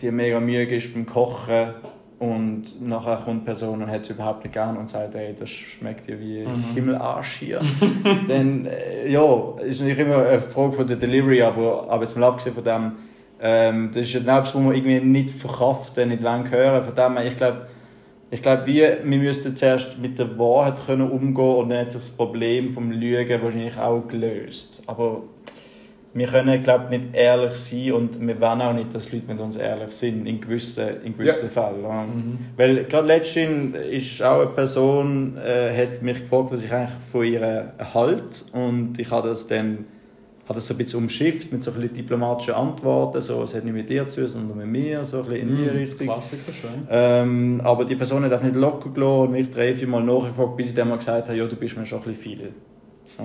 dir mega Mühe gibst beim Kochen und nachher kommt die Person und hat es überhaupt nicht gern und sagt, ey, das schmeckt dir wie mhm. Himmelarsch hier. dann, äh, ja, ist natürlich immer eine Frage von der Delivery, aber, aber jetzt mal abgesehen von dem, ähm, das ist etwas, was man irgendwie nicht verkraften, nicht hören Von dem her, ich glaube, ich glaube, wir, wir müssten zuerst mit der Wahrheit können umgehen und dann hat sich das Problem vom Lügen wahrscheinlich auch gelöst. Aber wir können, glaube nicht ehrlich sein und wir wollen auch nicht, dass Leute mit uns ehrlich sind, in gewissen, in gewissen ja. Fällen. Mhm. Weil gerade letztens ist auch eine Person, äh, hat mich gefragt, was ich eigentlich von ihr halte und ich habe das dann hat das so ein bisschen umschifft mit so ein bisschen diplomatischen Antworten, so, es hat nicht mit dir zu tun, sondern mit mir, so ein bisschen in die mm, Richtung. Klassiker, schön. Ähm, aber die Person hat auch nicht locker gelassen und mich drei, vier Mal nachgefragt, bis ich dann mal gesagt habe, ja, du bist mir schon ein bisschen viel. So,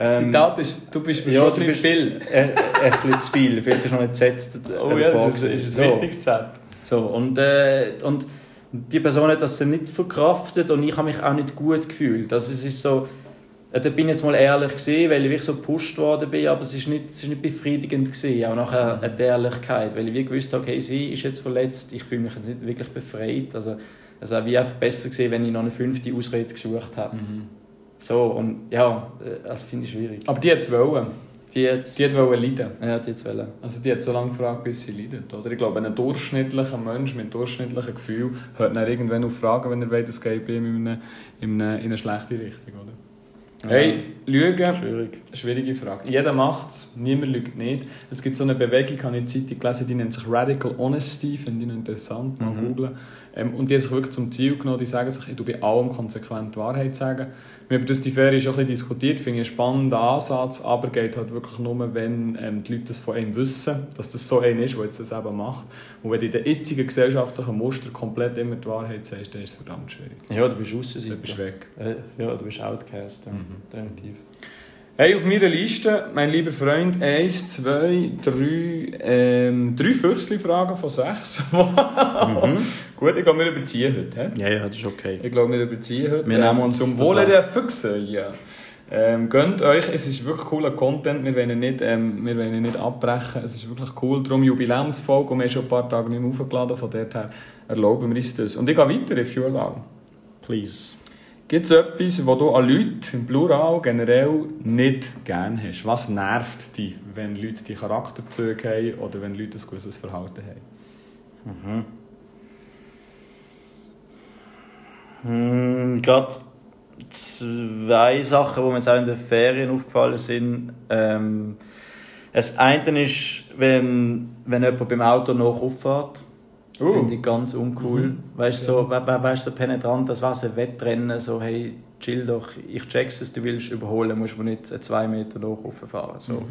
das ähm, Zitat ist, du bist mir ja, schon ein bisschen viel. Äh, äh, ein bisschen zu viel, vielleicht ist noch ein Z Oh ja, das ist, ist ein so. wichtiges Z. So, und, äh, und die Person hat das nicht verkraftet und ich habe mich auch nicht gut gefühlt. Also es ist so, da bin ich jetzt mal ehrlich gesehen, weil ich wirklich so gepusht worden bin, aber es ist nicht, es ist nicht befriedigend gesehen, auch nachher eine Ehrlichkeit, weil ich wie gewusst habe, okay, sie ist jetzt verletzt, ich fühle mich jetzt nicht wirklich befreit, also es wäre wie einfach besser gewesen, wenn ich noch eine fünfte Ausrede gesucht hätte. Mhm. So, und ja, das finde ich schwierig. Aber die hat es wollen. Die hat, die wollen leiden. Ja, die hat wollen. Also die hat so lange gefragt, bis sie leidet. Oder ich glaube, ein durchschnittlicher Mensch mit durchschnittlichem Gefühl hört dann irgendwann auf Fragen, wenn er weiß, es geht bei ihm in eine, in eine, in eine schlechte Richtung. Oder? Hey, Lügen, Schwierig. schwierige Frage. Jeder macht es, niemand lügt nicht. Es gibt so eine Bewegung, ich habe in der Zeitung gelesen, die nennt sich Radical Honesty, finde ich interessant, mal mhm. googlen. Ähm, und die haben sich wirklich zum Ziel genommen, die sagen sich, ich tu bei allem konsequent die Wahrheit sagen. Wir haben das die Ferie schon ein bisschen diskutiert, finde ich einen spannenden Ansatz, aber geht halt wirklich nur, wenn ähm, die Leute das von einem wissen, dass das so ein ist, der jetzt das eben macht. Und wenn du in den jetzigen gesellschaftlichen Muster komplett immer die Wahrheit sagst, dann ist es verdammt schwierig. Ja, du bist Aussenseiter. Du bist weg. Äh, ja, du bist Outcast, ja. mhm. definitiv. Hey, auf meiner Liste, mein lieber Freund, eins, zwei, drei, ähm, drei Füchsli-Fragen von sechs. mhm. Gut, ich glaube, wir überziehen heute. He? Ja, ja, das ist okay. Ich glaube, wir überziehen heute. Wir nehmen uns zum Wohle der Füchse. Ja. Ähm, gönnt euch, es ist wirklich cooler Content, wir wollen nicht, ähm, wir wollen nicht abbrechen, es ist wirklich cool, darum Jubiläumsfolge und wir haben schon ein paar Tage nicht mehr aufgeladen, von daher erlauben wir uns das. Und ich gehe weiter, if you allow. Please. Gibt es etwas, was du an Leuten im Plural generell nicht gerne hast? Was nervt dich, wenn Leute die Charakterzüge haben oder wenn Leute ein gewisses Verhalten haben? Mhm. Hm, Gerade zwei Sachen, die mir jetzt auch in den Ferien aufgefallen sind. Ähm, das eine ist, wenn, wenn jemand beim Auto noch auffährt Uh. Finde ich ganz uncool. Mhm. Weißt du, so, we weißt, so penetrant, das war ein Wettrennen, so, hey, chill doch, ich check's es, du willst überholen, musst du nicht zwei Meter noch fahren. So. Mhm.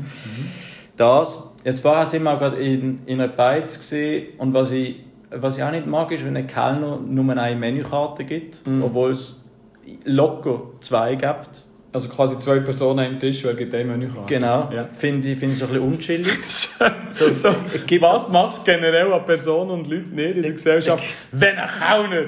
Das. Jetzt vorher sind wir gerade in, in einer Beiz gesehen und was ich, was ich auch nicht mag, ist, wenn ein Kellner nur eine Menükarte gibt, mhm. obwohl es locker zwei gibt. Also quasi zwei Personen am Tisch, wer gibt eine Menükarte. Genau, ja. finde ich, find ich so ein bisschen unchillig. so, so, was machst du generell an Personen und Leuten nicht in der Gesellschaft, wenn ein Kellner...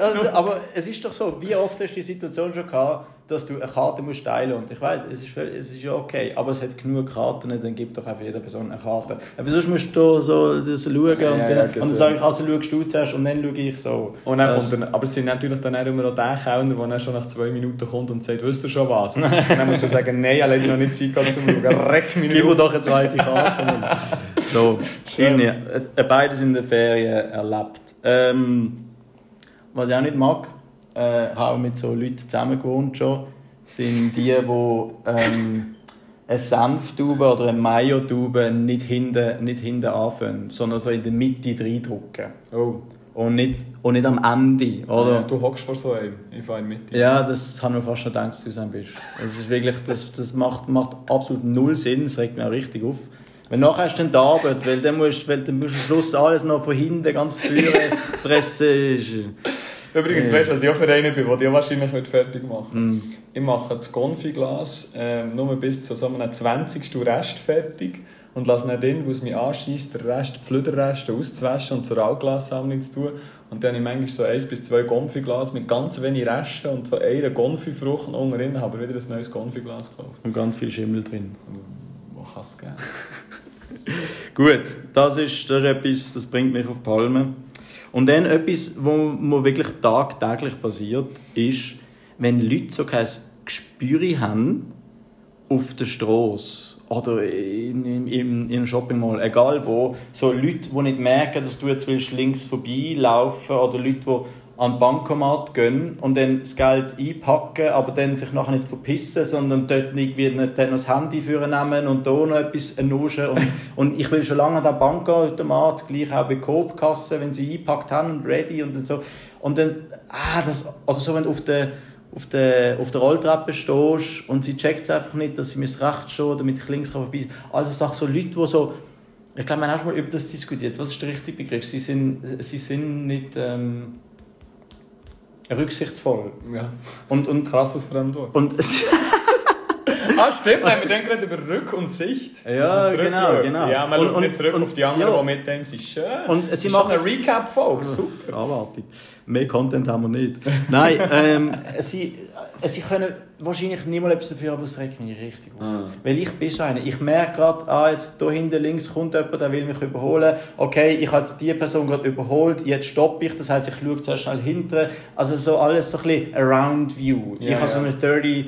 also, aber es ist doch so, wie oft hast du die Situation schon gehabt, dass du eine Karte musst teilen musst. Und ich weiß, es ist, es ist ja okay, aber es hat genug Karten, dann gibt doch einfach jeder Person eine Karte. Aber sonst musst du so das schauen und, ja, ja, dann, und dann sage ich, also schaust du zuerst und dann schaue ich so. Und dann kommt dann, aber es sind natürlich dann immer noch der Kellner, der dann schon nach zwei Minuten kommt und sagt, weißt du schon was? Und dann musst du sagen, nein, ich habe noch nicht Zeit gehabt zum Schauen. Reck mich Gib mir doch eine zweite Karte. so, Disney, äh, beides in der Ferien erlebt. Ähm, was ich auch nicht mag, äh, habe auch mit so Leuten zusammen gewohnt schon, sind die, die ähm, eine Senftube oder eine Mayo-Tube nicht hinten, nicht hinten anfangen, sondern so in der Mitte reindrücken. Oh. Und nicht, und nicht am Ende, oder? Ja, du hockst vor so einem, ich fahre in der Mitte. Ja, das haben wir fast schon gedacht, dass du sein bist. Das ist wirklich, das, das macht, macht absolut null Sinn, das regt mich auch richtig auf. Wenn nachher hast du dann die Arbeit, weil dann musst, weil dann musst du am Schluss alles noch von hinten ganz führen, fressen. Übrigens, Ja. weißt du, was ich auch für einen bin, den ich auch wahrscheinlich nicht fertig mache? Mm. Ich mache das Konfiglas ähm, nur bis zu so einem 20. Rest fertig und lasse dann den, wo es mich anschießt, den Rest, die Flüderreste auszuwaschen und zur Altglassammlung zu tun. Und dann habe ich manchmal so eins bis zwei Konfiglas mit ganz wenig Resten und so einer Konfifrucht und unten drin habe ich wieder ein neues Konfiglas gekauft. Und ganz viel Schimmel drin. Wo kann es geben? Gut, das ist, das ist etwas, das bringt mich auf die Palme. Und dann etwas, wo, wo wirklich tagtäglich passiert, ist, wenn Leute so kein Gespür haben auf der Straße oder in, in, in, in Shopping Mall, egal wo, so Leute, die nicht merken, dass du jetzt willst links vorbeilaufen oder Leute, die an den Bankomat gehen und dann das Geld einpacken, aber dann sich nachher nicht verpissen, sondern dort irgendwie nicht dann das Handy nehmen und da noch etwas nuschen. Und, und ich will schon lange an den Bankautomat, gleich auch bei Coop-Kasse, wenn sie eingepackt haben und ready und dann so. Und dann, ah, das, oder so, wenn du auf der, auf der, auf der Rolltreppe stehst und sie checkt es einfach nicht, dass sie müssen rechts stehen, damit ich links vorbei Also Sachen, so Leute, die so, ich glaube, wir haben auch schon mal über das diskutiert. Was ist der richtige Begriff? Sie sind, sie sind nicht ähm, rücksichtsvoll. Ja. Und, und, Krasses Fremdwort. und es, Ah, stimmt, nein, wir denken gerade über Rück und Sicht. Ja, genau, genau. Ja, man Und- nicht zurück und- auf die anderen, ja. die mit dem sind. Schön. Und sie machen es- eine Recap-Folge. Super. Abartig. Mehr Content haben wir nicht. Nein, ähm, sie, sie können wahrscheinlich nicht mal etwas dafür, aber es regt mich richtig auf. Ah. Weil ich bin so einer. Ich merke gerade, ah, jetzt hier hinten links kommt jemand, der will mich überholen. Okay, ich habe jetzt die Person gerade überholt, jetzt stoppe ich. Das heisst, ich schaue zuerst schnell hinten. Also so alles so ein bisschen around view. Ja, ich habe so ja. eine 30,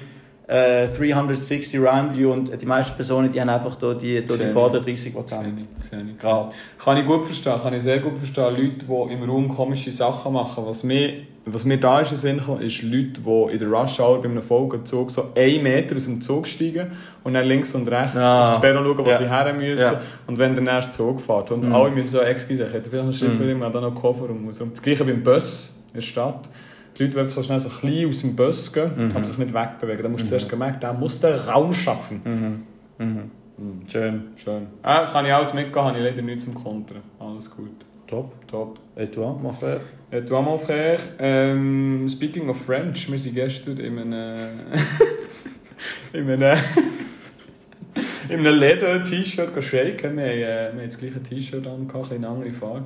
äh, 360 round view und die meisten Personen, die haben einfach hier die, hier die ich. vorderen 30 Prozent. Ich, ich. Grad. Kann ich gut verstehen, kann ich sehr gut verstehen. Leute, die im Raum komische Sachen machen. Was mir, was mir da ist in Sinn gekommen, ist Leute, die in der Rush Hour bei einem Folgenzug so einen Meter aus dem Zug steigen und dann links und rechts Ah. aufs Perron schauen, wo Ja. sie her müssen. Ja. Und wenn der nächste Zug fährt. Und Mhm. alle müssen so, excuse, ich hätte vielleicht noch Schritt für ihn, da noch Koffer und muss. Und das gleiche beim Bus in der Stadt. Die Leute wollen so schnell so klein aus dem Bus gehen, Mhm. aber sich nicht wegbewegen. Da musst du zuerst merken, der muss den Raum schaffen. Mhm. Mhm. Mhm. Schön. Schön. Ah, kann ich alles mitgehen, habe ich leider nichts zum Kontern. Alles gut. Top. Top. Et toi, mon frère? Et toi, mon frère, ähm, speaking of French, wir sind gestern in einem... in einem... in einem Leder-T-Shirt shaken. Wir haben, äh, wir haben das gleiche T-Shirt an, eine andere Farbe.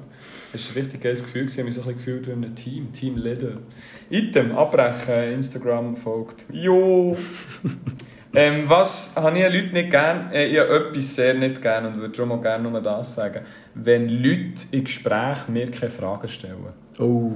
Es war ein richtig geiles Gefühl, ich habe mich so ein bisschen gefühlt wie in einem Team, Team Leder. Item, abbrechen, Instagram folgt. Jo! ähm, was habe ich an Leuten nicht gern? Äh, ich habe etwas sehr nicht gern und würde darum auch gerne nur das sagen. Wenn Leute in Gesprächen mir keine Fragen stellen. Oh.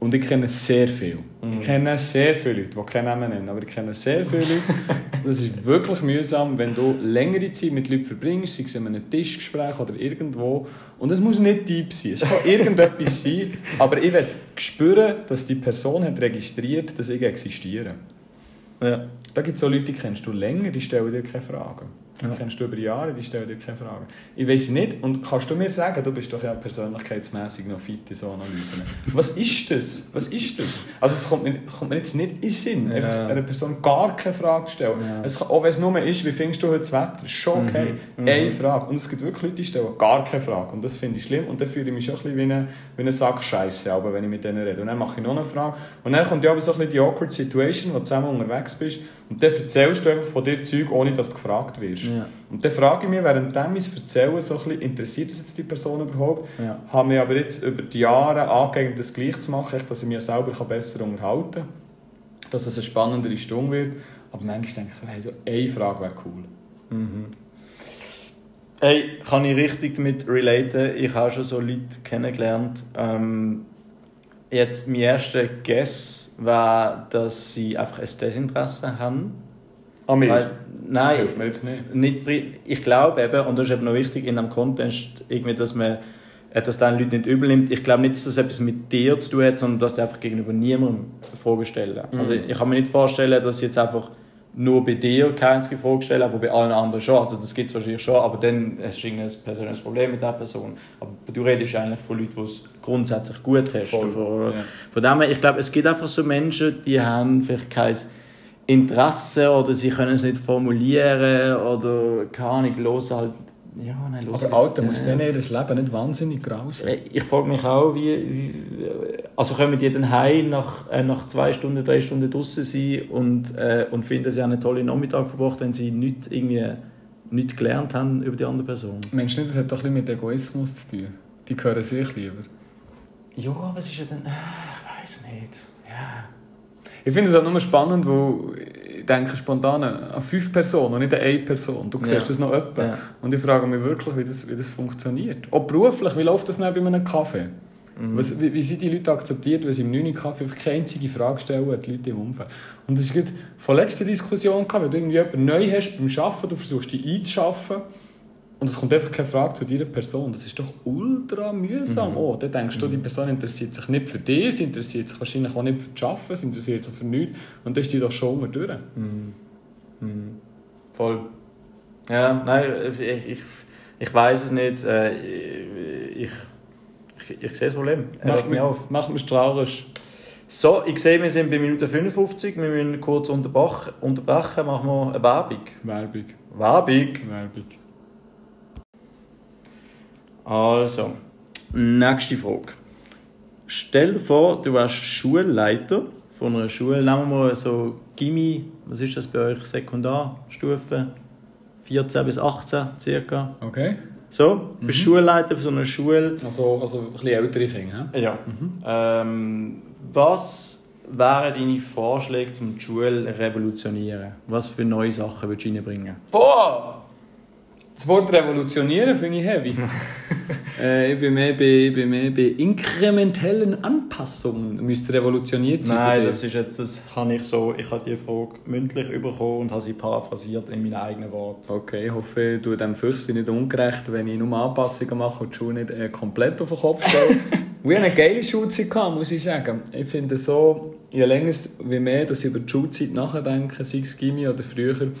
Und ich kenne sehr viel. Mhm. Ich kenne sehr viele Leute, die keinen Namen nennen, aber ich kenne sehr viele Leute. das ist wirklich mühsam, wenn du längere Zeit mit Leuten verbringst, sei es in einem Tischgespräch oder irgendwo. Und es muss nicht deep sein, es kann irgendetwas sein, aber ich will spüren, dass die Person hat registriert, dass ich existiere. Ja. Da gibt es auch Leute, die kennst du länger, die stellen dir keine Fragen. Ja. kennst du über Jahre, die stellen dir keine Fragen. Ich weiß nicht, und kannst du mir sagen, du bist doch ja persönlichkeitsmässig noch fit in so Analysen. Was ist das? Was ist das? Also es kommt mir, es kommt mir jetzt nicht in den Sinn, Ja. einer Person gar keine Frage zu stellen. Ja. Es kann, auch wenn es nur ist, wie findest du heute das Wetter, ist schon okay. Mhm. Mhm. Eine Frage. Und es gibt wirklich Leute, die stellen gar keine Frage. Und das finde ich schlimm. Und dann fühle ich mich schon ein bisschen wie ein wie eine Sack Scheiße, aber wenn ich mit denen rede. Und dann mache ich noch eine Frage. Und dann kommt ja aber so ein bisschen die awkward Situation, wo du zusammen unterwegs bist. Und dann erzählst du einfach von dir Zeug, ohne dass du gefragt wirst. Ja. Und dann frage ich mich, während ich es erzähle, so ein bisschen, interessiert das jetzt die Person überhaupt? Ja. Habe mich aber jetzt über die Jahre angeeignet, das gleich zu machen, dass ich mich selber besser unterhalten kann. Dass es eine spannendere Stunde wird. Aber manchmal denke ich so, hey, so eine Frage wäre cool. Mhm. Hey, kann ich richtig damit relaten? Ich habe schon so Leute kennengelernt. Ähm, jetzt mein erster Guess war, dass sie einfach ein Desinteresse haben. An mir? Weil, Das nein, hilft mir jetzt nicht. nicht, ich glaube eben, und das ist eben noch wichtig in einem Kontext, irgendwie, dass man äh, dass den Leute nicht übel nimmt. Ich glaube nicht, dass das etwas mit dir zu tun hat, sondern dass die einfach gegenüber niemandem Fragen stellen. Mhm. Also ich kann mir nicht vorstellen, dass sie jetzt einfach nur bei dir keine Frage stellen, aber bei allen anderen schon. Also das gibt es wahrscheinlich schon, aber dann hast du irgendein persönliches Problem mit dieser Person. Aber du redest eigentlich von Leuten, die es grundsätzlich gut hast. Voll. Von, Ja. von dem her, ich glaube, es gibt einfach so Menschen, die haben vielleicht kein Interesse oder sie können es nicht formulieren oder keine Ahnung, hören halt Ja, nein, los. Aber Alter, muss denen ihr das Leben nicht wahnsinnig grau sein? Ich frage mich auch, wie, wie also kommen die dann heim nach, äh, nach zwei Stunden, drei Stunden draußen sein und, äh, und finden sie einen tollen Nachmittag verbracht, wenn sie nicht irgendwie nicht gelernt haben über die andere Person. Meinst du nicht, das hat doch ein bisschen mit Egoismus zu tun? Die gehören sich lieber. Ja, aber es ist ja dann, äh, ich weiß nicht, ja. Ich finde es auch nur spannend, weil denke spontan an fünf Personen und nicht an eine Person. Du siehst Ja. das noch öppe. Ja. Und ich frage mich wirklich, wie das, wie das funktioniert. Auch beruflich, wie läuft das nicht bei einem Kaffee? Mhm. Was, wie, wie sind die Leute akzeptiert, wenn sie im 9. Kaffee keine einzige Frage stellen an die Leute im Umfeld? Und das ist gerade von letzter Diskussion gehabt, wenn du irgendwie jemanden neu hast beim Arbeiten, du versuchst dich einzuschaffen und es kommt einfach keine Frage zu dieser Person. Das ist doch ultra mühsam. Oh, dann denkst du, die Person interessiert sich nicht für dich, sie interessiert sich wahrscheinlich auch nicht für das Arbeiten, sie interessiert sich für nichts. Und dann ist die doch schon mal durch. Voll. Ja, nein, ich, ich, ich weiß es nicht. Äh, ich, ich, ich sehe das Problem. Macht mich mich, auf. macht mich traurig. So, ich sehe, wir sind bei Minute 55. Wir müssen kurz unterbrechen. unterbrechen. Machen wir eine Werbung. Werbung. Werbung. Werbung. Also, nächste Frage. Stell dir vor, du wärst Schulleiter von einer Schule. Nehmen wir mal so Gimmi, was ist das bei euch? Sekundarstufe? 14 bis 18 circa. Okay. So, du bist Schulleiter von so einer Schule. Also, also ein bisschen ältere Kinder. hä? Ja. Ähm, was wären deine Vorschläge, um die Schule zu revolutionieren? Was für neue Sachen würdest du reinbringen? Boah! Das Wort revolutionieren finde ich heavy. äh, ich, bin mehr bei, ich bin mehr bei inkrementellen Anpassungen. Müsste revolutioniert sein Nein, das ist jetzt, das habe ich so, ich habe die Frage mündlich bekommen und habe sie paraphrasiert in meinen eigenen Worten. Okay, ich hoffe, ich tue dem Fürsten nicht ungerecht, wenn ich nur Anpassungen mache und die Schule nicht äh, komplett auf den Kopf stelle. Wir hatten eine geile Schulzeit, muss ich sagen. Ich finde so, je länger wie mehr dass ich über die Schulzeit nachdenke, sei es Gimmi oder früher,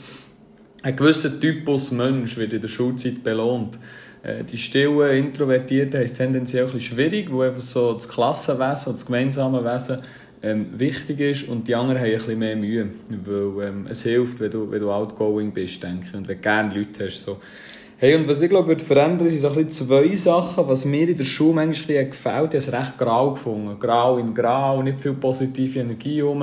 ein gewisser Typus Mensch wird in der Schulzeit belohnt. Äh, Die stillen, Introvertierten es tendenziell bisschen schwierig, wo einfach so das Klassenwesen das gemeinsame Wesen ähm, wichtig ist und die anderen haben bisschen mehr Mühe, weil ähm, es hilft, wenn du, wenn du outgoing bist, denke ich, und wenn du gerne Leute hast. So. Hey, und was ich glaube, wird verändern, sind so ein zwei Sachen, was mir in der Schule manchmal gefällt. Ich habe es recht grau gefunden. Grau in grau, nicht viel positive Energie rum.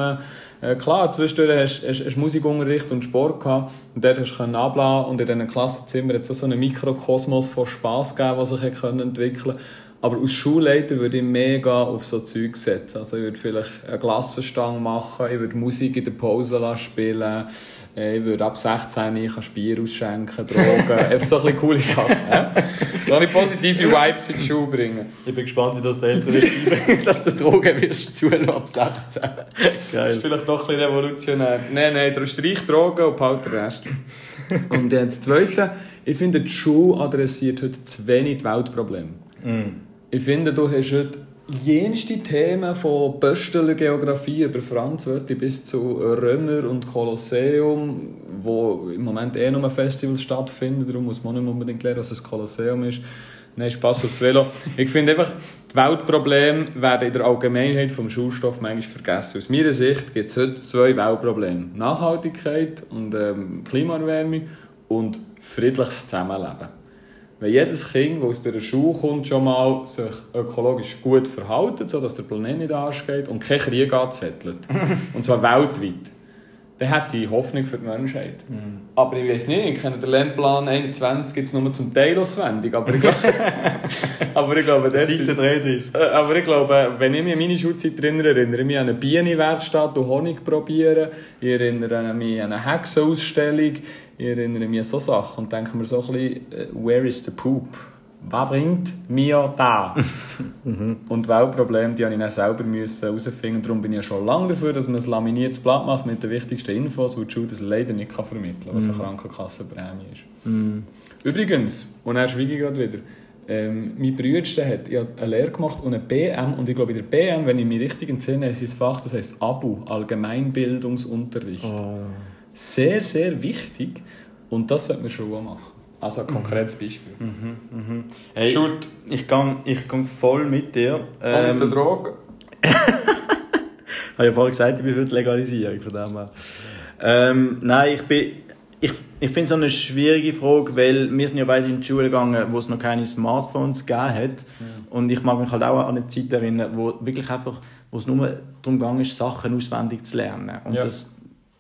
Äh, klar, zwischendurch hast du Musikunterricht und Sport gehabt und dort hast du abladen und in diesen Klassenzimmern hat es so einen Mikrokosmos von Spass gegeben, der sich entwickeln aber als Schulleiter würde ich mega auf so Zeug setzen. Also ich würde vielleicht eine Glassenstange machen, ich würde Musik in der Pause spielen, äh, ich würde ab 16 ich kann Bier ausschenken, Drogen, einfach so ein bisschen coole Sachen. Ja? Da ich positive Vibes in die Schule bringen. Ich bin gespannt, wie das der Eltern ist. Dass du Drogen wirst zulassen ab 16. Das Geil. ist vielleicht doch ein bisschen revolutionär. Nein, nein, du streich Drogen und behalt den Rest. und äh, das Zweite, ich finde, die Schule adressiert heute zu wenig die Weltprobleme. Ich finde, du hast heute jenste Themen von Bösteler Geografie über Franz Wörthi bis zu Römer und Kolosseum, wo im Moment eh nur Festivals stattfinden, darum muss man nicht unbedingt lernen, was ein Kolosseum ist. Nein, Spass aufs Velo. Ich finde einfach, die Weltprobleme werden in der Allgemeinheit vom Schulstoff manchmal vergessen. Aus meiner Sicht gibt es heute zwei Weltprobleme. Nachhaltigkeit und ähm, Klimaerwärmung und friedliches Zusammenleben. Wenn jedes Kind, das aus dieser Schule kommt, schon mal sich ökologisch gut verhält, sodass der Planet nicht ansteht und kein Krieg anzettelt, und zwar weltweit, dann hat die Hoffnung für die Menschheit. Aber ich weiß nicht, ich kenne den Lernplan 21 gibt es nur zum Teil auswendig, aber ich glaube, aber ich glaube, sind- 33. äh, aber ich glaube, wenn ich mich an meine Schulzeit erinnere, erinnere ich mich an eine Bienenwerkstatt und Honig probieren. Ich erinnere mich an eine Hexenausstellung. Ich erinnere mich an so Sachen und denke mir so ein bisschen, äh, where is the poop? Was bringt mir da? Und die Weltprobleme, die habe ich dann selber herausfinden. Darum bin ich ja schon lange dafür, dass man ein laminiertes Blatt macht mit den wichtigsten Infos, die Schule das leider nicht kann vermitteln kann, was eine Krankenkassenprämie ist. Übrigens, und dann schweige ich gerade wieder, ähm, mein Bruder hat ja eine Lehre gemacht und eine BM und ich glaube in der BM, wenn ich mich richtig entsinne, ist sein Fach, das heisst ABU, Allgemeinbildungsunterricht. Sehr, sehr wichtig und das sollte man schon machen. Also ein konkretes Beispiel. Hey, Schuld. ich gehe ich gang voll mit dir. Auch mit der Ähm, Droge. habe ja vorhin gesagt, ich bin für die Legalisierung von dem her. Ähm, nein, ich bin, ich, ich finde es eine schwierige Frage, weil wir sind ja beide in die Schule gegangen, wo es noch keine Smartphones gegeben hat. Mhm. Und ich mag mich halt auch an eine Zeit erinnern, wo wirklich einfach, wo es nur darum ging, Sachen auswendig zu lernen. Und ja. das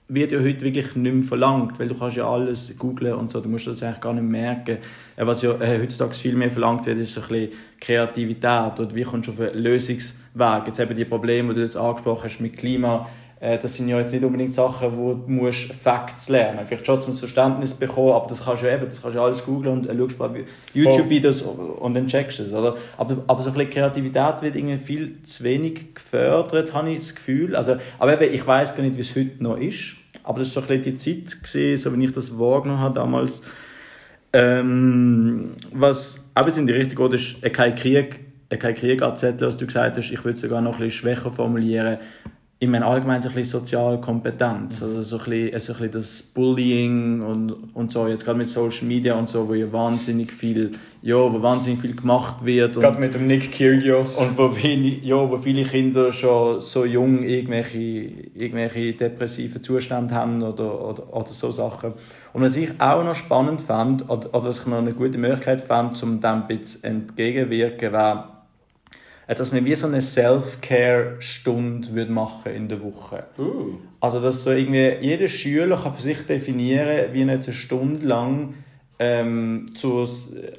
wird ja heute wirklich nicht mehr verlangt, weil du kannst ja alles googlen und so, du musst das eigentlich gar nicht merken. Äh, was ja äh, heutzutage viel mehr verlangt wird, ist so ein bisschen Kreativität oder wie kommst du auf einen Lösungsweg. Jetzt eben die Probleme, die du jetzt angesprochen hast mit Klima, äh, das sind ja jetzt nicht unbedingt Sachen, wo du musst Facts lernen Vielleicht schon zum Verständnis bekommen, aber das kannst du eben, das kannst du alles googeln und äh, schaust bei YouTube-Videos und dann checkst du es. Oder? Aber, aber so ein bisschen Kreativität wird irgendwie viel zu wenig gefördert, habe ich das Gefühl. Also, aber eben, ich weiß gar nicht, wie es heute noch ist. Aber das war so ein bisschen die Zeit, so wie ich das wahrgenommen habe damals. Ähm, was auch in die Richtung geht, ist kein Krieg, kein Krieg erzählt, was du gesagt hast. Ich würde es sogar noch ein bisschen schwächer formulieren ich meine allgemein so ein bisschen soziale Kompetenz, also so ein bisschen, so ein bisschen das Bullying und, und so, jetzt gerade mit Social Media und so, wo ja wahnsinnig viel, ja, wo wahnsinnig viel gemacht wird. Gerade und, mit dem Nick Kyrgios. Und wo viele, ja, wo viele Kinder schon so jung irgendwelche, irgendwelche depressive Zustände haben oder, oder, oder so Sachen. Und was ich auch noch spannend fand, oder, oder was ich noch eine gute Möglichkeit fand, um dem ein bisschen entgegenwirken, war, dass man wie so eine Self-Care-Stunde machen in der Woche. Uh. Also, dass so irgendwie jeder Schüler kann für sich definieren, wie er eine Stunde lang ähm, zu,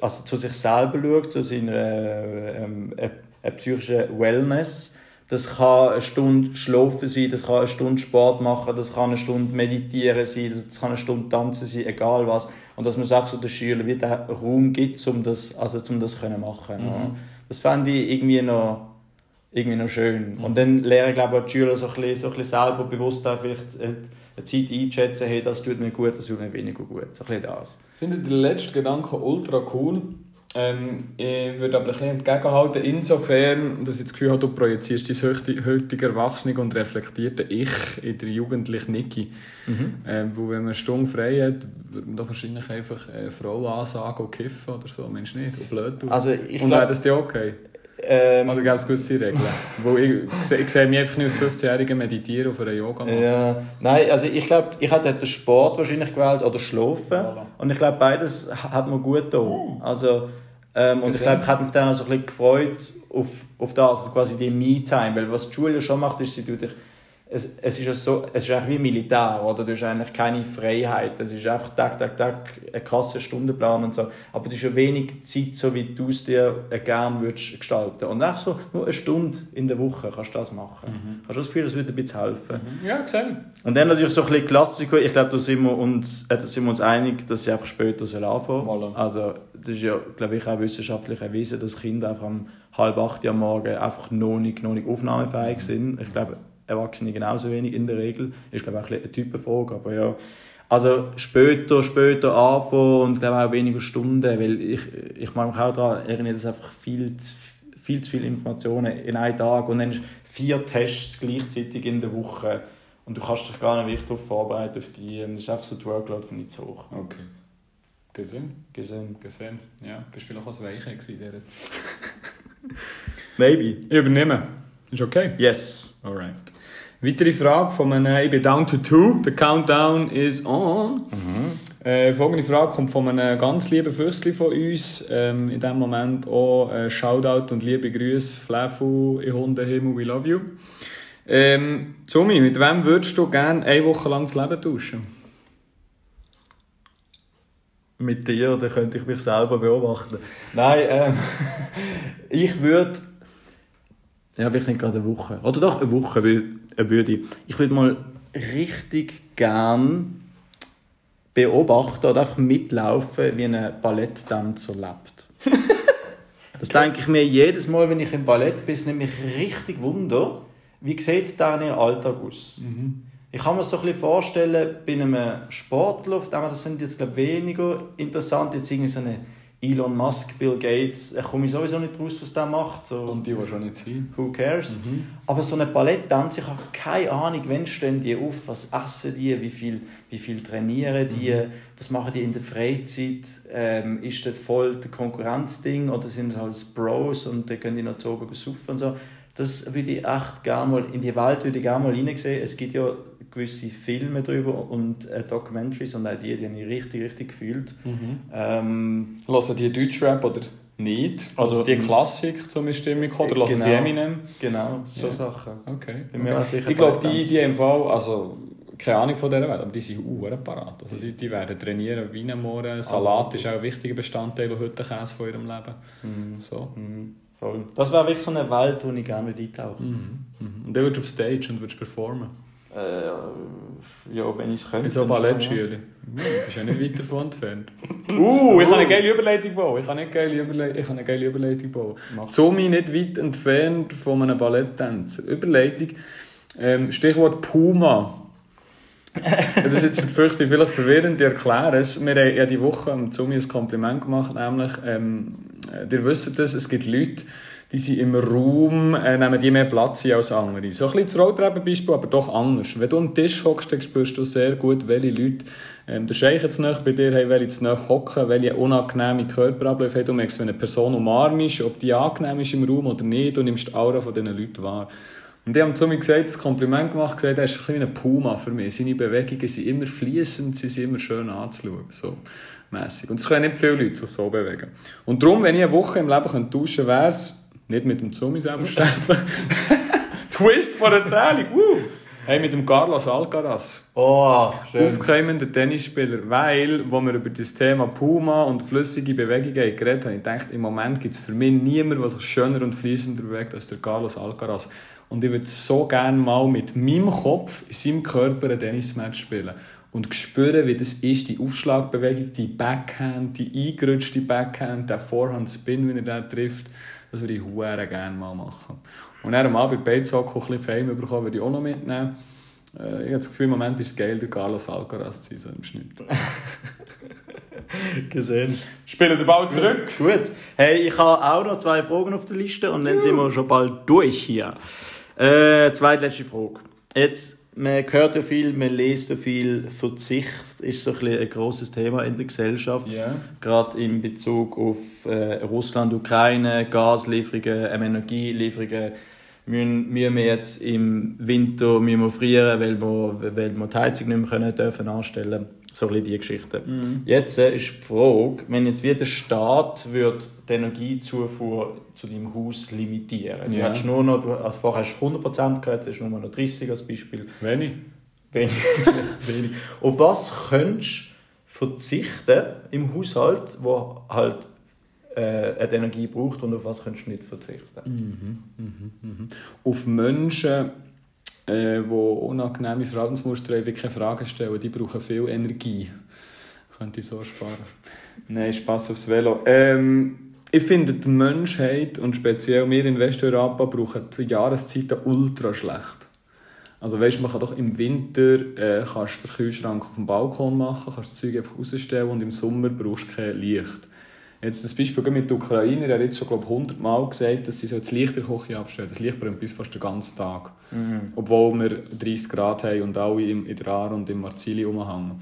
also zu sich selber schaut, zu seiner ähm, äh, äh, psychischen Wellness. Das kann eine Stunde schlafen sein, das kann eine Stunde Sport machen, das kann eine Stunde meditieren sein, das kann eine Stunde tanzen sein, egal was. Und dass man es einfach so den Schülern wie den Raum gibt, um das, also um das können machen. Mhm. Das fand ich irgendwie noch, irgendwie noch schön. Mhm. Und dann lernen, glaube ich, die Schüler so ein bisschen, so ein bisschen selber bewusst auch vielleicht eine Zeit einschätzen, hey, das tut mir gut, das tut mir weniger gut. So ein bisschen das. Ich finde den letzten Gedanken ultra cool. Ähm, ich würde aber ein bisschen entgegenhalten, insofern, dass ich das Gefühl habe, du projizierst dein heutige Erwachsene und reflektierte Ich in der jugendlichen Niki. Mhm. Ähm, wo wenn man Stunde frei hat, würde man doch wahrscheinlich einfach eine Frau ansagen und kiffen oder so, Mensch nicht, und blöd. Also ich und wäre das dir okay? Ähm, also gibt es gewisse Regeln? Wo ich, ich sehe mich einfach nicht als 15-Jähriger meditieren auf einer yoga -Matte. Ja, nein, also ich glaube, ich hätte den Sport wahrscheinlich gewählt oder Schlafen. Voilà. Und ich glaube, beides hat mir gut getan. Uh. Also, ähm, und ich glaube, ich hätte mich dann auch so ein bisschen gefreut auf, auf das, auf quasi die Me-Time. Weil was die Schule schon macht, ist, sie tut dich es, es ist ja so, es ist wie Militär, oder? Du hast eigentlich keine Freiheit. Es ist einfach Tag, Tag, Tag, ein krasser Stundenplan und so. Aber du hast ja wenig Zeit, so wie du es dir gerne würdest gestalten. Und einfach so, nur eine Stunde in der Woche kannst du das machen. Mhm. Hast du das Gefühl, das würde ein bisschen helfen? Mhm. Ja, gesehen. Und dann natürlich so ein bisschen Klassiker. Ich glaube, da sind wir uns, äh, da sind wir uns einig, dass sie einfach später soll anfangen voilà. Also, das ist ja, glaube ich, auch wissenschaftlich erwiesen, dass Kinder einfach um halb acht Uhr am Morgen einfach noch nicht, noch nicht aufnahmefähig mhm. sind. Ich glaube, Erwachsene genauso wenig in der Regel. Ist glaube ich auch eine Typenfrage, aber ja. Also später, später anfangen und glaube auch weniger Stunden, weil ich, ich mag mich auch daran erinnern, dass einfach viel zu, viel zu viele Informationen in einem Tag und dann vier Tests gleichzeitig in der Woche und du kannst dich gar nicht wirklich darauf vorbereiten auf die, das ist einfach so die Workload von nicht zu hoch. Okay. Gesehen? Gesehen. Gesehen, ja. Bist du vielleicht auch ein Weiche in dieser Zeit? Maybe. Ich übernehme. Ist okay? Yes. Alright. Weitere Frage von einem, ich bin down to two, the countdown is on. Mhm. Äh, folgende Frage kommt von einem ganz lieben Fürsli von uns. Ähm, in diesem Moment auch äh, Shoutout und liebe Grüße, Flefu, in Hundehimmel, we love you. Ähm, Zumi, mit wem würdest du gerne eine Woche lang das Leben tauschen? Mit dir, da könnte ich mich selber beobachten. Nein, ähm, ich würde ja, vielleicht nicht gerade eine Woche. Oder doch eine Woche würde ich. Ich würde mal richtig gern beobachten oder einfach mitlaufen, wie ein Balletttänzer lebt. das denke ich mir jedes Mal, wenn ich im Ballett bin, mich richtig Wunder, wie sieht dein Alltag aus? Mhm. Ich kann mir so ein bisschen vorstellen, bei einem Sportler, das finde ich jetzt glaube weniger interessant, jetzt irgendwie so eine Elon Musk, Bill Gates, ich komme sowieso nicht raus, was der macht. So, und die, schon nicht sein. Who cares? Mhm. Aber so eine Balletttänzer, ich habe keine Ahnung, wann stehen die auf, was essen die, wie viel, wie viel trainieren die, mhm. was machen die in der Freizeit, ähm, ist das voll das Konkurrenzding oder sind das als Bros und dann können die noch zu oben saufen und so. Das würde ich echt gerne mal, in die Welt würde ich gerne mal hineinsehen. Es gibt ja gewisse Filme darüber und äh, Documentaries und auch die, die habe ich richtig, richtig gefühlt. Mhm. Ähm, Hören die Deutschrap oder nicht? Oder- Also die Klassik zum Stimmung oder hören sie Genau. Eminem? genau, so Ja. Sachen. Okay. Okay. auch Ich glaube, die, die im Fall, also keine Ahnung von dieser Welt, aber die sind uhr parat. Also die, die werden trainieren wie ein Mohren. Salat ist auch ein wichtiger Bestandteil und heute Käse von ihrem Leben. Mhm. So. Mhm. Voll. Das wäre wirklich so eine Welt, wo ich gerne eintauchen Mhm. Mhm. Und dann würdest du auf Stage und würdest performen. Äh, Ja, wenn ich könnte. So Ballettschüler. Du bist ja nicht weit davon entfernt. Uh, ich kann eine geile Überleitung bauen. Ich kann, eine geile Überle ich kann eine geile Überleitung bauen. Zumi nicht weit entfernt von einem Balletttänzer. Überleitung. Ähm, Stichwort Puma. das ist jetzt für dich vielleicht verwirrend, ich erkläre es. Wir haben ja die Woche am Zumi ein Kompliment gemacht, nämlich, ähm, äh, ihr wisst es, es gibt Leute, die sind im Raum, äh, nehmen die mehr Platz ein als andere. So ein bisschen das Rolltreppenbeispiel, aber doch anders. Wenn du am Tisch hockst, dann spürst du sehr gut, welche Leute ähm, der Scheich jetzt nicht bei dir haben, welche zu nahe hocken, welche unangenehme Körperabläufe haben. Du merkst, wenn eine Person umarmst, ob die angenehm ist im Raum oder nicht, du nimmst die Aura von diesen Leuten wahr. Und die haben zu mir gesagt, das Kompliment gemacht, gesagt, er ist ein ein Puma für mich. Seine Bewegungen sind immer fließend, sie sind immer schön anzuschauen. So mässig. Und es können nicht viele Leute sich so bewegen. Und darum, wenn ich eine Woche im Leben tauschen könnte, wäre es nicht mit dem Zumi selbstverständlich. Twist von der Erzählung. Woo! Hey, mit dem Carlos Alcaraz. Oh, schön. Aufkeimender Tennisspieler. Weil, wo wir über das Thema Puma und flüssige Bewegungen geredet haben, ich dachte, im Moment gibt es für mich niemanden, der sich schöner und fließender bewegt als der Carlos Alcaraz. Und ich würde so gerne mal mit meinem Kopf in seinem Körper ein Tennismatch spielen. Und spüren, wie das ist, die Aufschlagbewegung, die Backhand, die eingerutschte Backhand, der Vorhand-Spin, wie er den trifft. Das würde ich hure gerne mal machen. Und dann am Abend bei Beizock ein bisschen Fame bekommen, würde ich auch noch mitnehmen. Äh, ich habe das Gefühl, im Moment ist es geil, der Carlos Alcaraz zu sein, so im Schnitt. gesehen. Spielen den Ball zurück. Gut. Hey, ich habe auch noch zwei Fragen auf der Liste und dann sind wir schon bald durch hier. Äh, zweitletzte Frage. Jetzt, man hört ja viel, man liest ja viel. Verzicht ist so ein, ein grosses Thema in der Gesellschaft. Ja. Gerade in Bezug auf äh, Russland, Ukraine, Gaslieferungen, ähm, Energielieferungen. Müssen, müssen wir jetzt im Winter müssen wir frieren, weil wir, weil wir die Heizung nicht mehr können, dürfen anstellen So ein die Geschichte. Jetzt äh, ist die Frage, wenn jetzt wie der Staat wird die Energiezufuhr zu deinem Haus limitieren. Du Ja. hast nur noch, du- also vorher hast du 100% gehört, jetzt hast du nur noch 30 als Beispiel. Wenig. Wenig. Wenig. Auf was könntest du verzichten im Haushalt, wo halt äh, eine Energie braucht und auf was könntest du nicht verzichten? Auf Menschen, äh, die unangenehme Verhaltensmuster keine Fragen stellen, die brauchen viel Energie. Könnte ich so sparen. Nein, Spass aufs Velo. Ähm, ich finde, die Menschheit und speziell wir in Westeuropa brauchen die Jahreszeiten ultra schlecht. Also weißt, man kann doch im Winter äh, kannst du den Kühlschrank auf dem Balkon machen, kannst das Zeug einfach rausstellen und im Sommer brauchst du kein Licht. Jetzt das Beispiel mit den Ukrainern, er hat jetzt schon glaube ich, 100 Mal gesagt, dass sie so das Licht in der Küche abstellen. Das Licht brennt bis fast den ganzen Tag. Obwohl wir 30 Grad haben und alle im, in der Aar und im Marzili rumhängen.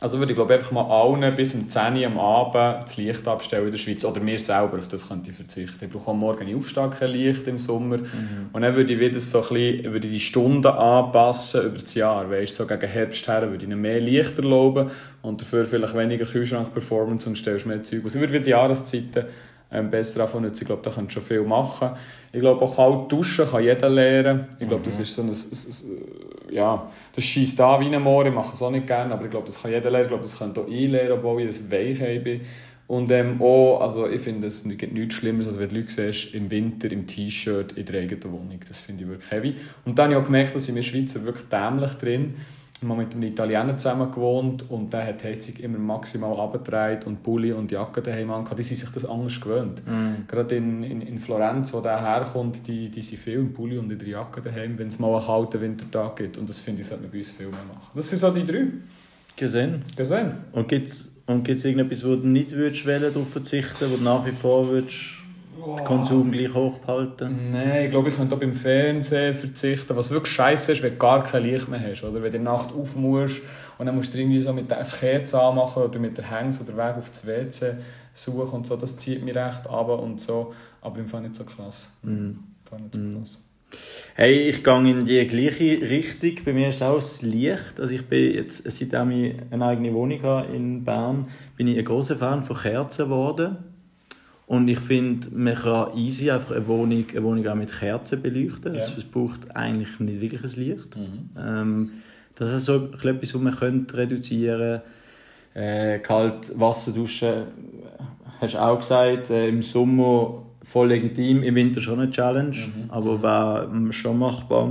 Also würde ich glaube einfach mal allen bis um 10 Uhr am Abend das Licht abstellen in der Schweiz. Oder mir selber, auf das könnte ich verzichten. Ich brauche am Morgen ich aufstehe kein Licht im Sommer. Und dann würde ich wieder so ein bisschen, würde ich die Stunden anpassen über das Jahr. Weißt, so gegen Herbst her würde ich ihnen mehr Licht erlauben und dafür vielleicht weniger Kühlschrank-Performance und stellst mehr Zeug aus. Ich würde wieder die Jahreszeiten ähm, besser davon nutzen. Ich glaube, da könnt ihr schon viel machen. Ich glaube, auch kalt duschen kann jeder lernen. Ich glaube, das ist so ein, ein, ein ja, das schießt an wie ein Moor. Ich mache es auch nicht gerne, aber ich glaube, das kann jeder lernen. Ich glaube, das könnt auch ich lernen, obwohl ich das weich bin. Und ähm, auch, also ich finde, es gibt nichts Schlimmes, als wenn du Leute siehst, im Winter im T-Shirt in der eigenen Wohnung. Das finde ich wirklich heavy. Und dann habe ich auch gemerkt, dass ich in der Schweiz wirklich dämlich drin habe mit einem Italiener zusammen gewohnt und der hat die Heizung immer maximal abgedreht und Pulli und Jacke daheim angehabt. Die sind sich das anders gewöhnt. Gerade in, in, in Florenz, wo der herkommt, die, die sind viel im Pulli und in der Jacke daheim, wenn es mal einen kalten Wintertag gibt. Und das finde ich, sollte man bei uns viel mehr machen. Das sind so die drei. Gesehen. Gesehen? Und gibt es und gibt's irgendetwas, wo du nicht würdest darauf verzichten wo du nach wie vor würdest den Konsum gleich hochbehalten Nein, ich glaube, ich könnte auch beim Fernsehen verzichten. Was wirklich scheiße ist, wenn du gar kein Licht mehr hast. Oder wenn du Nacht auf musst und dann musst du irgendwie so mit der Kerze anmachen oder mit der Hängs oder Weg auf das WC suchen und so. Das zieht mich recht ab und so. Aber im Fall nicht so krass. Mhm. Nicht so krass. Hey, ich gehe in die gleiche Richtung. Bei mir ist auch das Licht. Also ich bin jetzt, seitdem ich eine eigene Wohnung habe in Bern, bin ich ein großer Fan von Kerzen geworden. Und ich finde, man kann easy einfach eine Wohnung, eine Wohnung auch mit Kerzen beleuchten. Ja. Es braucht eigentlich nicht wirklich ein Licht. Mhm. Ähm, das ist so etwas, was man könnte reduzieren könnte. Äh, kalt Wasser duschen, hast du auch gesagt, äh, im Sommer voll legitim, im Winter schon eine Challenge, mhm. aber wäre schon machbar.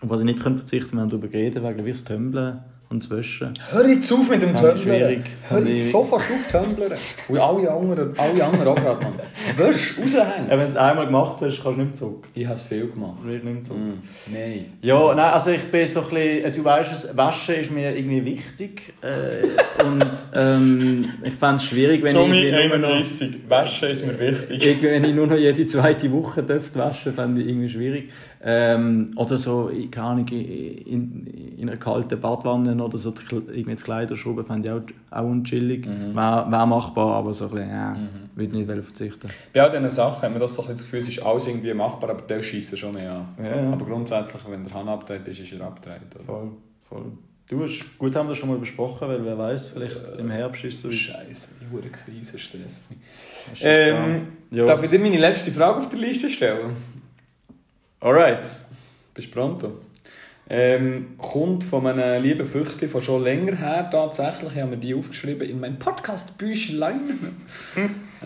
Und was ich nicht verzichten könnte, wir haben darüber geredet, wegen das Tumblen und Waschen. Hör jetzt auf mit dem Tumblern. Hör jetzt sofort auf Tumblern. Und alle anderen, alle anderen auch gerade, Mann. Wäsch raushängen. Ja, wenn du es einmal gemacht hast, kannst du nicht mehr zurück. Ich habe es viel gemacht. Ich nicht mehr zurück. Mm. Nein. Ja, nein, also ich bin so ein bisschen, äh, du weißt es, Waschen ist mir irgendwie wichtig. Äh, und ähm, ich fände es schwierig, wenn Zombie ich... 31, Waschen ist mir wichtig. wenn ich nur noch jede zweite Woche dürfte waschen, fände ich irgendwie schwierig. Ähm, oder so, keine Ahnung, in, in einer kalten Badwanne oder so irgendwie die Kleider schrauben, fände ich auch, auch unchillig. Mhm. Wäre wär machbar, aber so ein bisschen, ja, mhm. würde nicht verzichten. Bei all diesen Sachen haben wir das, so das Gefühl, es ist alles irgendwie machbar, aber der schießt schon mehr an. Ja. Aber grundsätzlich, wenn der Hahn abdreht ist, ist er abgedreht. Voll, voll. Du hast, gut haben wir das schon mal besprochen, weil wer weiß, vielleicht äh, im Herbst ist so. Scheiße, die hohe Krise stresst mich. Ähm, ja. Darf ich dir meine letzte Frage auf der Liste stellen? Alright. Bist du pronto? Ähm, kommt von einem lieben Füchsli von schon länger her tatsächlich. Ich habe mir die aufgeschrieben in mein Podcast-Büchlein.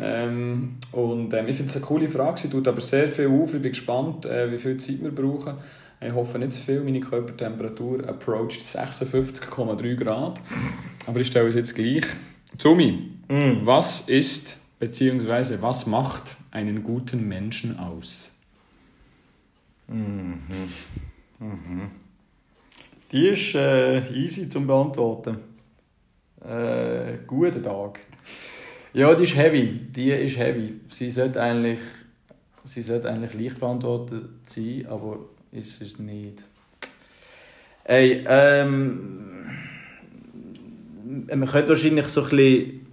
ähm, und ähm, ich finde es eine coole Frage. Sie tut aber sehr viel auf. Ich bin gespannt, äh, wie viel Zeit wir brauchen. Ich hoffe nicht zu viel. Meine Körpertemperatur approacht 56,3 Grad. Aber ich stelle es jetzt gleich. Zumi, mm. was ist bzw. was macht einen guten Menschen aus? Mhm. Mhm. Die ist äh, easy zum Beantworten. Äh, guten Tag. Ja, die ist heavy. Die ist heavy. Sie sollte eigentlich, sie sollte eigentlich leicht beantwortet sein, aber ist es nicht. Ey, ähm, man könnte wahrscheinlich so ein bisschen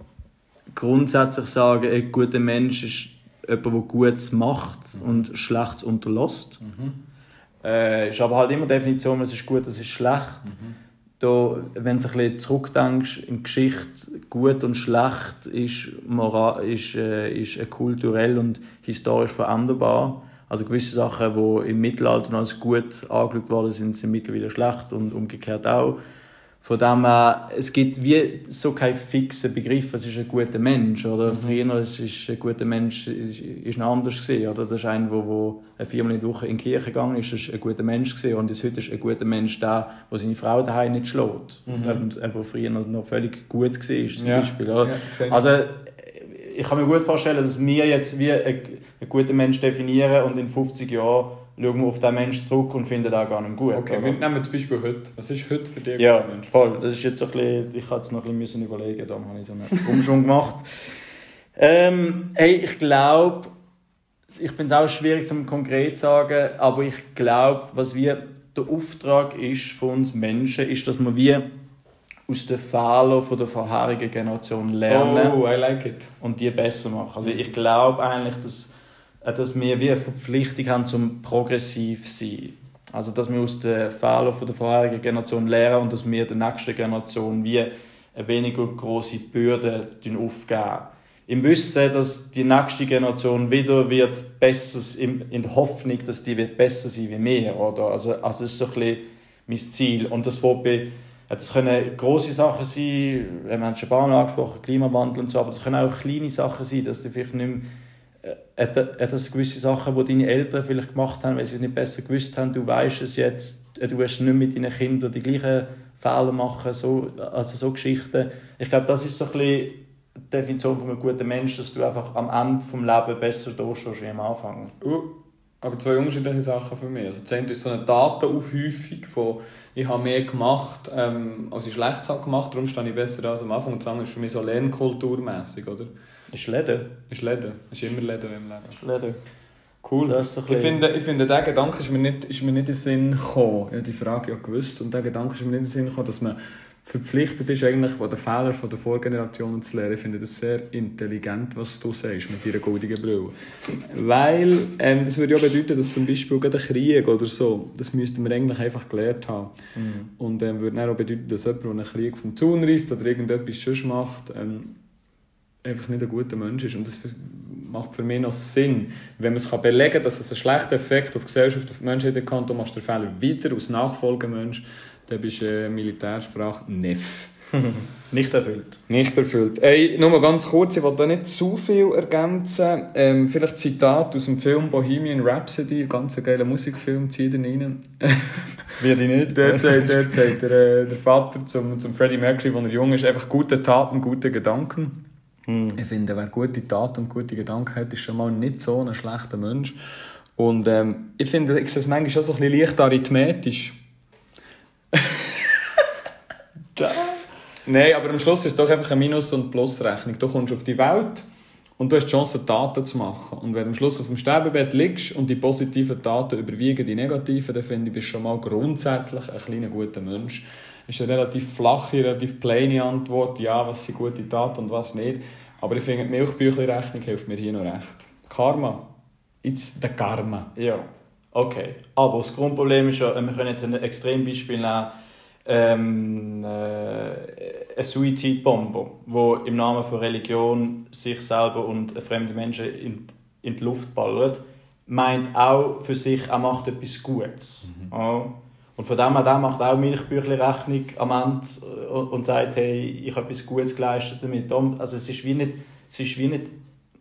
grundsätzlich sagen, ein guter Mensch ist jemand, der Gutes macht und Schlechtes unterlässt. Mhm. Äh, ist aber halt immer Definition, was ist gut, was ist schlecht. Mhm. Da, wenn du ein bisschen zurückdenkst in die Geschichte, gut und schlecht ist, moral, ist, äh, ist äh, kulturell und historisch veränderbar. Also gewisse Sachen, die im Mittelalter als gut angeschaut worden sind, sind mittlerweile schlecht und umgekehrt auch. Von dem her, es gibt wie so keinen fixen Begriff, was ist ein guter Mensch, oder? Mhm. Früher ist, ist ein guter Mensch ist, ist anders gesehen, oder? Das ist einer, der, der viermal in der Woche in die Kirche gegangen ist, ist ein guter Mensch gesehen und heute ist ein guter Mensch der, der seine Frau daheim nicht schlägt. Mhm. Und einfach früher noch, noch völlig gut war, zum ja. Beispiel, oder? Ja, also, ich kann mir gut vorstellen, dass wir jetzt wie einen, einen guten Mensch definieren und in 50 Jahren schauen wir auf diesen Menschen zurück und finden das gar nicht gut. Okay, wir nehmen zum Beispiel heute. Was ist heute für dich ja, Mensch? voll. Das ist jetzt ein bisschen, ich habe jetzt noch ein bisschen überlegen, da habe ich so einen Umschwung gemacht. Ähm, hey, ich glaube, ich finde es auch schwierig zum konkret zu sagen, aber ich glaube, was wir der Auftrag ist von uns Menschen, ist, dass wir wie aus den Fehlern von der vorherigen Generation lernen. Oh, I like it. Und die besser machen. Also ich glaube eigentlich, dass dass wir wie eine Verpflichtung haben, zum progressiv zu sein. Also, dass wir aus den Fehlern der vorherigen Generation lernen und dass wir der nächsten Generation wie eine weniger große Bürde aufgeben. Im Wissen, dass die nächste Generation wieder wird besser, in der Hoffnung, dass die wird besser sein wie wir. Oder? Also, also das ist so ein bisschen mein Ziel. Und das bei das können große Sachen sein, wir haben schon ein paar Mal angesprochen, Klimawandel und so, aber das können auch kleine Sachen sein, dass die vielleicht nicht mehr hat das gewisse Sachen, die deine Eltern vielleicht gemacht haben, weil sie es nicht besser gewusst haben, du weißt es jetzt, du wirst nicht mit deinen Kindern die gleichen Fehler machen, so, also so Geschichten. Ich glaube, das ist so ein bisschen die Definition von einem guten Menschen, dass du einfach am Ende des Lebens besser durchstehst wie am Anfang. Uh, aber zwei unterschiedliche Sachen für mich. Also das ist so eine Datenaufhäufung von ich habe mehr gemacht, ähm, als ich schlecht gemacht, darum stehe ich besser als am Anfang. Und das andere ist für mich so lernkulturmäßig, oder? Ist Läden. Ist Läden. Ist immer Läden im Leben. Ist Läden. Cool. So ich, finde, ich finde, der Gedanke ist mir nicht, ist mir nicht in den Sinn gekommen. Ich habe die Frage ja gewusst. Und der Gedanke ist mir nicht in den Sinn gekommen, dass man verpflichtet ist, eigentlich von den Fehlern von der Vorgenerationen zu lernen. Ich finde das sehr intelligent, was du sagst mit deiner goldigen Brille. Weil ähm, das würde ja bedeuten, dass zum Beispiel ein Krieg oder so, das müssten wir eigentlich einfach gelernt haben. Und ähm, würde auch bedeuten, dass jemand, der einen Krieg vom Zaun reißt oder irgendetwas sonst macht, ähm, einfach nicht ein guter Mensch ist. Und das macht für mich noch Sinn. Wenn man es kann belegen kann, dass es einen schlechten Effekt auf die Gesellschaft, auf die Menschheit hat, du machst den Fehler weiter als Nachfolgemensch, dann bist du äh, Militärsprache neff. Nicht erfüllt. Nicht erfüllt. Ey, nur mal ganz kurz, ich will da nicht zu viel ergänzen. Ähm, vielleicht Zitat aus dem Film Bohemian Rhapsody, ein ganz geiler Musikfilm, zieh den rein. Wird ich nicht. Dort sagt, dort sagt der, äh, der Vater zum, zum Freddie Mercury, als er jung ist, einfach gute Taten, gute Gedanken. Ich finde, wer gute Taten und gute Gedanken hat, ist schon mal nicht so ein schlechter Mensch. Und ähm, ich finde, ich sehe es manchmal schon so ein bisschen leicht arithmetisch. Nein, aber am Schluss ist es doch einfach eine Minus- und Plusrechnung. Du kommst auf die Welt und du hast die Chance, Taten zu machen. Und wenn du am Schluss auf dem Sterbebett liegst und die positiven Taten überwiegen die negativen, dann finde ich, bist du schon mal grundsätzlich ein kleiner guter Mensch. Ist eine relativ flache, relativ plaine Antwort, ja, was sind gute Taten und was nicht. Aber ich finde, die Milchbüchli-Rechnung hilft mir hier noch recht. Karma. It's the Karma. Ja, okay. Aber das Grundproblem ist ja, wir können jetzt ein Extrembeispiel nehmen, ähm, äh, ein Suizidbomber, der im Namen von Religion sich selber und fremde Menschen in, in die Luft ballert, meint auch für sich, er macht etwas Gutes. Ja. Und von dem her, der macht auch Milchbüchli-Rechnung am Ende und, und sagt, hey, ich habe etwas Gutes geleistet damit. Also es ist wie nicht, es ist wie nicht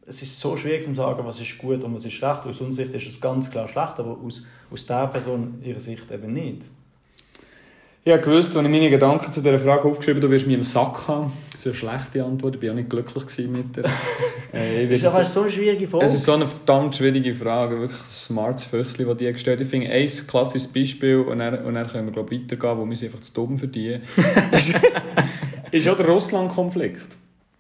es ist so schwierig zu sagen, was ist gut und was ist schlecht. Aus unserer Sicht ist es ganz klar schlecht, aber aus, aus dieser Person ihrer Sicht eben nicht. Ich habe gewusst, als ich meine Gedanken zu dieser Frage aufgeschrieben habe, du wirst mich im Sack haben. Das ist eine schlechte Antwort. Ich war auch nicht glücklich mit der. Äh, Das ist aber so eine schwierige Frage. Es ist so eine verdammt schwierige Frage, wirklich ein smartes Füchsli, das die gestellt. Ich finde, ein klassisches Beispiel, und dann, und dann können wir glaub, weitergehen, wo wir sind einfach zu dumm verdienen, ist auch der Russland-Konflikt.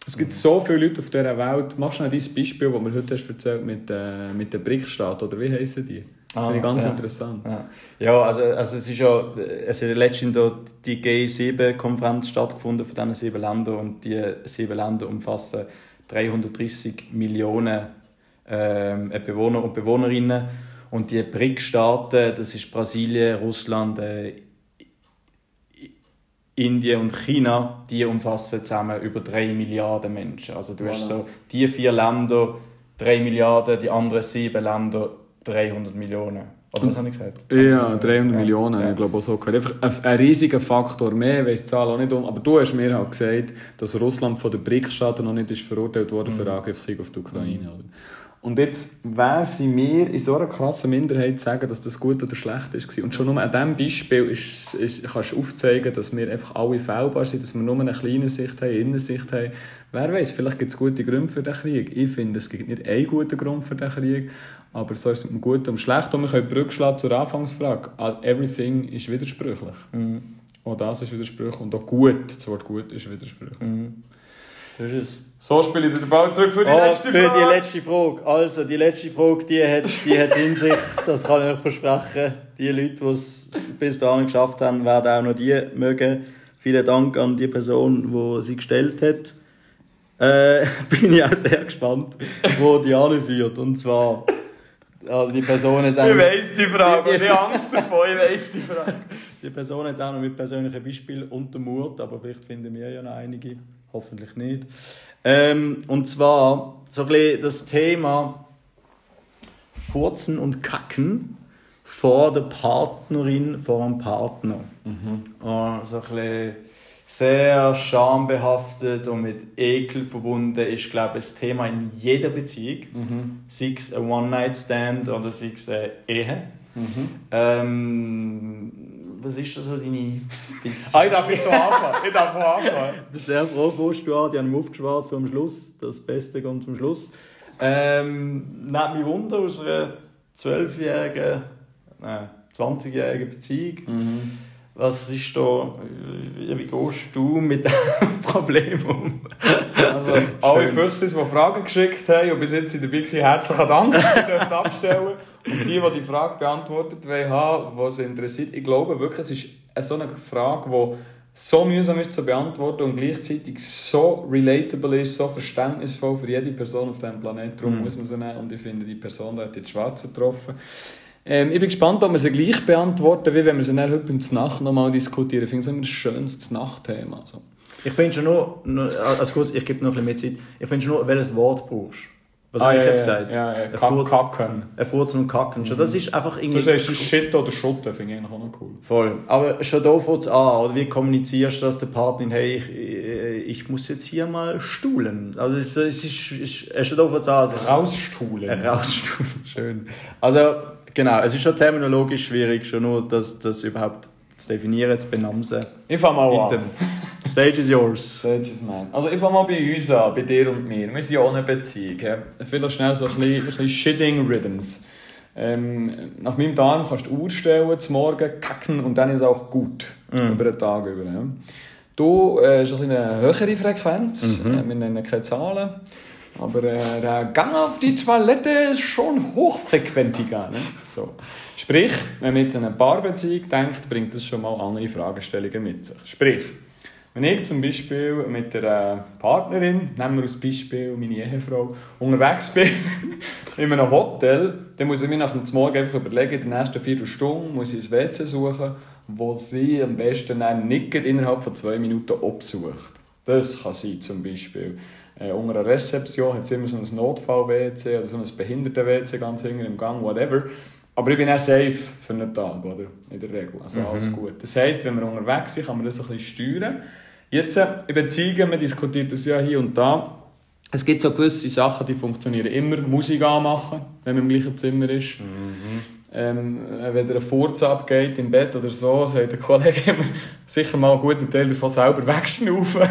Es gibt so viele Leute auf dieser Welt. Machst du noch dein Beispiel, das mir heute hast erzählt mit, äh, mit den BRICS-Staaten, oder wie heissen die? Das Ah, finde ich ganz ja. interessant. Ja, ja also, also es ist ja es hat letztens die G7-Konferenz stattgefunden von diesen sieben Ländern und die sieben Länder umfassen 330 Millionen ähm, Bewohner und Bewohnerinnen und die BRIC-Staaten, das ist Brasilien, Russland, äh, Indien und China, die umfassen zusammen über 3 Milliarden Menschen. Also du hast Voilà. so die vier Länder 3 Milliarden, die anderen sieben Länder 300 Millionen. Oder was habe ich gesagt? Ja, 300 Ja. Millionen, Ja. ich glaube auch so gehört. Einfach ein, ein riesiger Faktor mehr, ich weiss die Zahl auch nicht um. Aber du hast mir halt gesagt, dass Russland von den BRICS-Staaten noch nicht ist verurteilt worden für Angriffskrieg auf die Ukraine. Oder? Und jetzt wäre sie mir in so einer krassen Minderheit sagen, dass das gut oder schlecht ist. Und schon nur an diesem Beispiel ist, ist, kannst du aufzeigen, dass wir einfach alle fehlbar sind, dass wir nur eine kleine Sicht haben, eine Innensicht haben. Wer weiß, vielleicht gibt es gute Gründe für den Krieg. Ich finde, es gibt nicht einen guten Grund für den Krieg, aber so ist es mit dem Guten und Schlecht. Und wir können schlagen zur Anfangsfrage. Everything ist widersprüchlich. Auch das ist widersprüchlich und auch gut, das Wort gut ist widersprüchlich. Es. So spiele ich dir den Ball zurück für die Oh, letzte für Frage. die letzte Frage. Also, die letzte Frage, die hat, die hat in sich, das kann ich euch versprechen. Die Leute, die es bis dahin geschafft haben, werden auch noch die mögen. Vielen Dank an die Person, die sie gestellt hat. Äh, bin ich auch sehr gespannt, wo die anführt. Und zwar, also die Person jetzt auch Ich weiss die Frage, ich habe Angst davor, ich weiss die Frage. die Person jetzt auch noch mit persönlichen Beispielen untermauert, aber vielleicht finden wir ja noch einige. Hoffentlich nicht. Ähm, und zwar so ein bisschen das Thema Furzen und Kacken vor der Partnerin, vor dem Partner. Und so ein bisschen sehr schambehaftet und mit Ekel verbunden ist, glaube ich, das Thema in jeder Beziehung. Sei es ein One-Night-Stand oder sei es eine Ehe. Ähm, was ist da so deine Witz? Ah, ich darf jetzt so anfangen. Ich darf anfangen. Ich bin sehr froh, kommst du. Die haben mich aufgespart für den Schluss. Das Beste kommt zum Schluss. Ähm, Nimmt mich Wunder aus einer 12-jährigen, nein, 20-jährigen Beziehung. Was ist da, wie wie gehst du mit diesem Problem um? Also, alle Füchse, die Fragen geschickt haben und bis jetzt dabei waren, herzlichen Dank. Ihr dürft abstellen. Und die, die die Frage beantwortet haben, die sie interessiert, ich glaube wirklich, es ist so eine Frage, die so mühsam ist zu beantworten und gleichzeitig so relatable ist, so verständnisvoll für jede Person auf diesem Planeten. Darum mm. muss man sie nehmen. Und ich finde, die Person hat jetzt schwarz getroffen. Ähm, ich bin gespannt, ob wir sie gleich beantworten, wie wenn wir sie dann heute in der Nacht nochmal diskutieren. Ich finde es immer das schönste Nachtthema. Also. Ich finde schon nur, nur also kurz, ich gebe noch ein bisschen mehr Zeit, ich finde schon nur, welches Wort brauchst was ah, habe ich ja, jetzt gesagt? Ja, ja, ja. Kacken. Ein Furzen und Kacken. Mhm. das ist einfach irgendwie... Du sagst Shit oder Schutten, finde ich eigentlich auch noch cool. Voll. Aber schon da fängt es an, oder wie kommunizierst du das der Partnerin, hey, ich, ich muss jetzt hier mal stuhlen. Also es, es ist, es, schon da fängt es an. Also, rausstuhlen. Rausstuhlen, schön. Also genau, es ist schon terminologisch schwierig, schon nur das, das überhaupt zu definieren, zu benamsen. Ich fange mal an. Stage is yours. Stage is mine. Also ich fange mal bei uns an, bei dir und mir. Wir sind ja ohne Beziehung. Ja. Vielleicht schnell so ein bisschen, ein bisschen Shitting Rhythms. Ähm, nach meinem Darm kannst du Uhr zum Morgen kacken und dann ist es auch gut. Mm. Über den Tag über. Ja. Du äh, hast eine höhere Frequenz. Mhm. Äh, wir nennen keine Zahlen. Aber äh, der Gang auf die Toilette ist schon hochfrequentiger. Ne? So. Sprich, wenn man jetzt an eine Paarbeziehung denkt, bringt das schon mal andere Fragestellungen mit sich. Sprich, wenn ich zum Beispiel mit einer Partnerin, nehmen wir als Beispiel meine Ehefrau, unterwegs bin in einem Hotel, dann muss ich mir nach dem Morgen einfach überlegen, in den nächsten Viertelstunde muss ich ein WC suchen, wo sie am besten nicht innerhalb von zwei Minuten absucht. Das kann sein zum Beispiel. Äh, unter einer Rezeption hat es immer so ein Notfall-WC oder so ein Behinderten-WC ganz hinten im Gang, whatever. Aber ich bin auch safe für einen Tag, oder? In der Regel. Also mhm. alles gut. Das heisst, wenn wir unterwegs sind, kann man das ein bisschen steuern. Jetzt, äh, überzeugen, man diskutiert das ja hier und da. Es gibt so gewisse Sachen, die funktionieren immer. Musik anmachen, wenn man im gleichen Zimmer ist. Mhm. Ähm, wenn der Furz abgeht im Bett oder so, sagt der Kollege immer, sicher mal einen guten Teil davon selber wegschnaufen.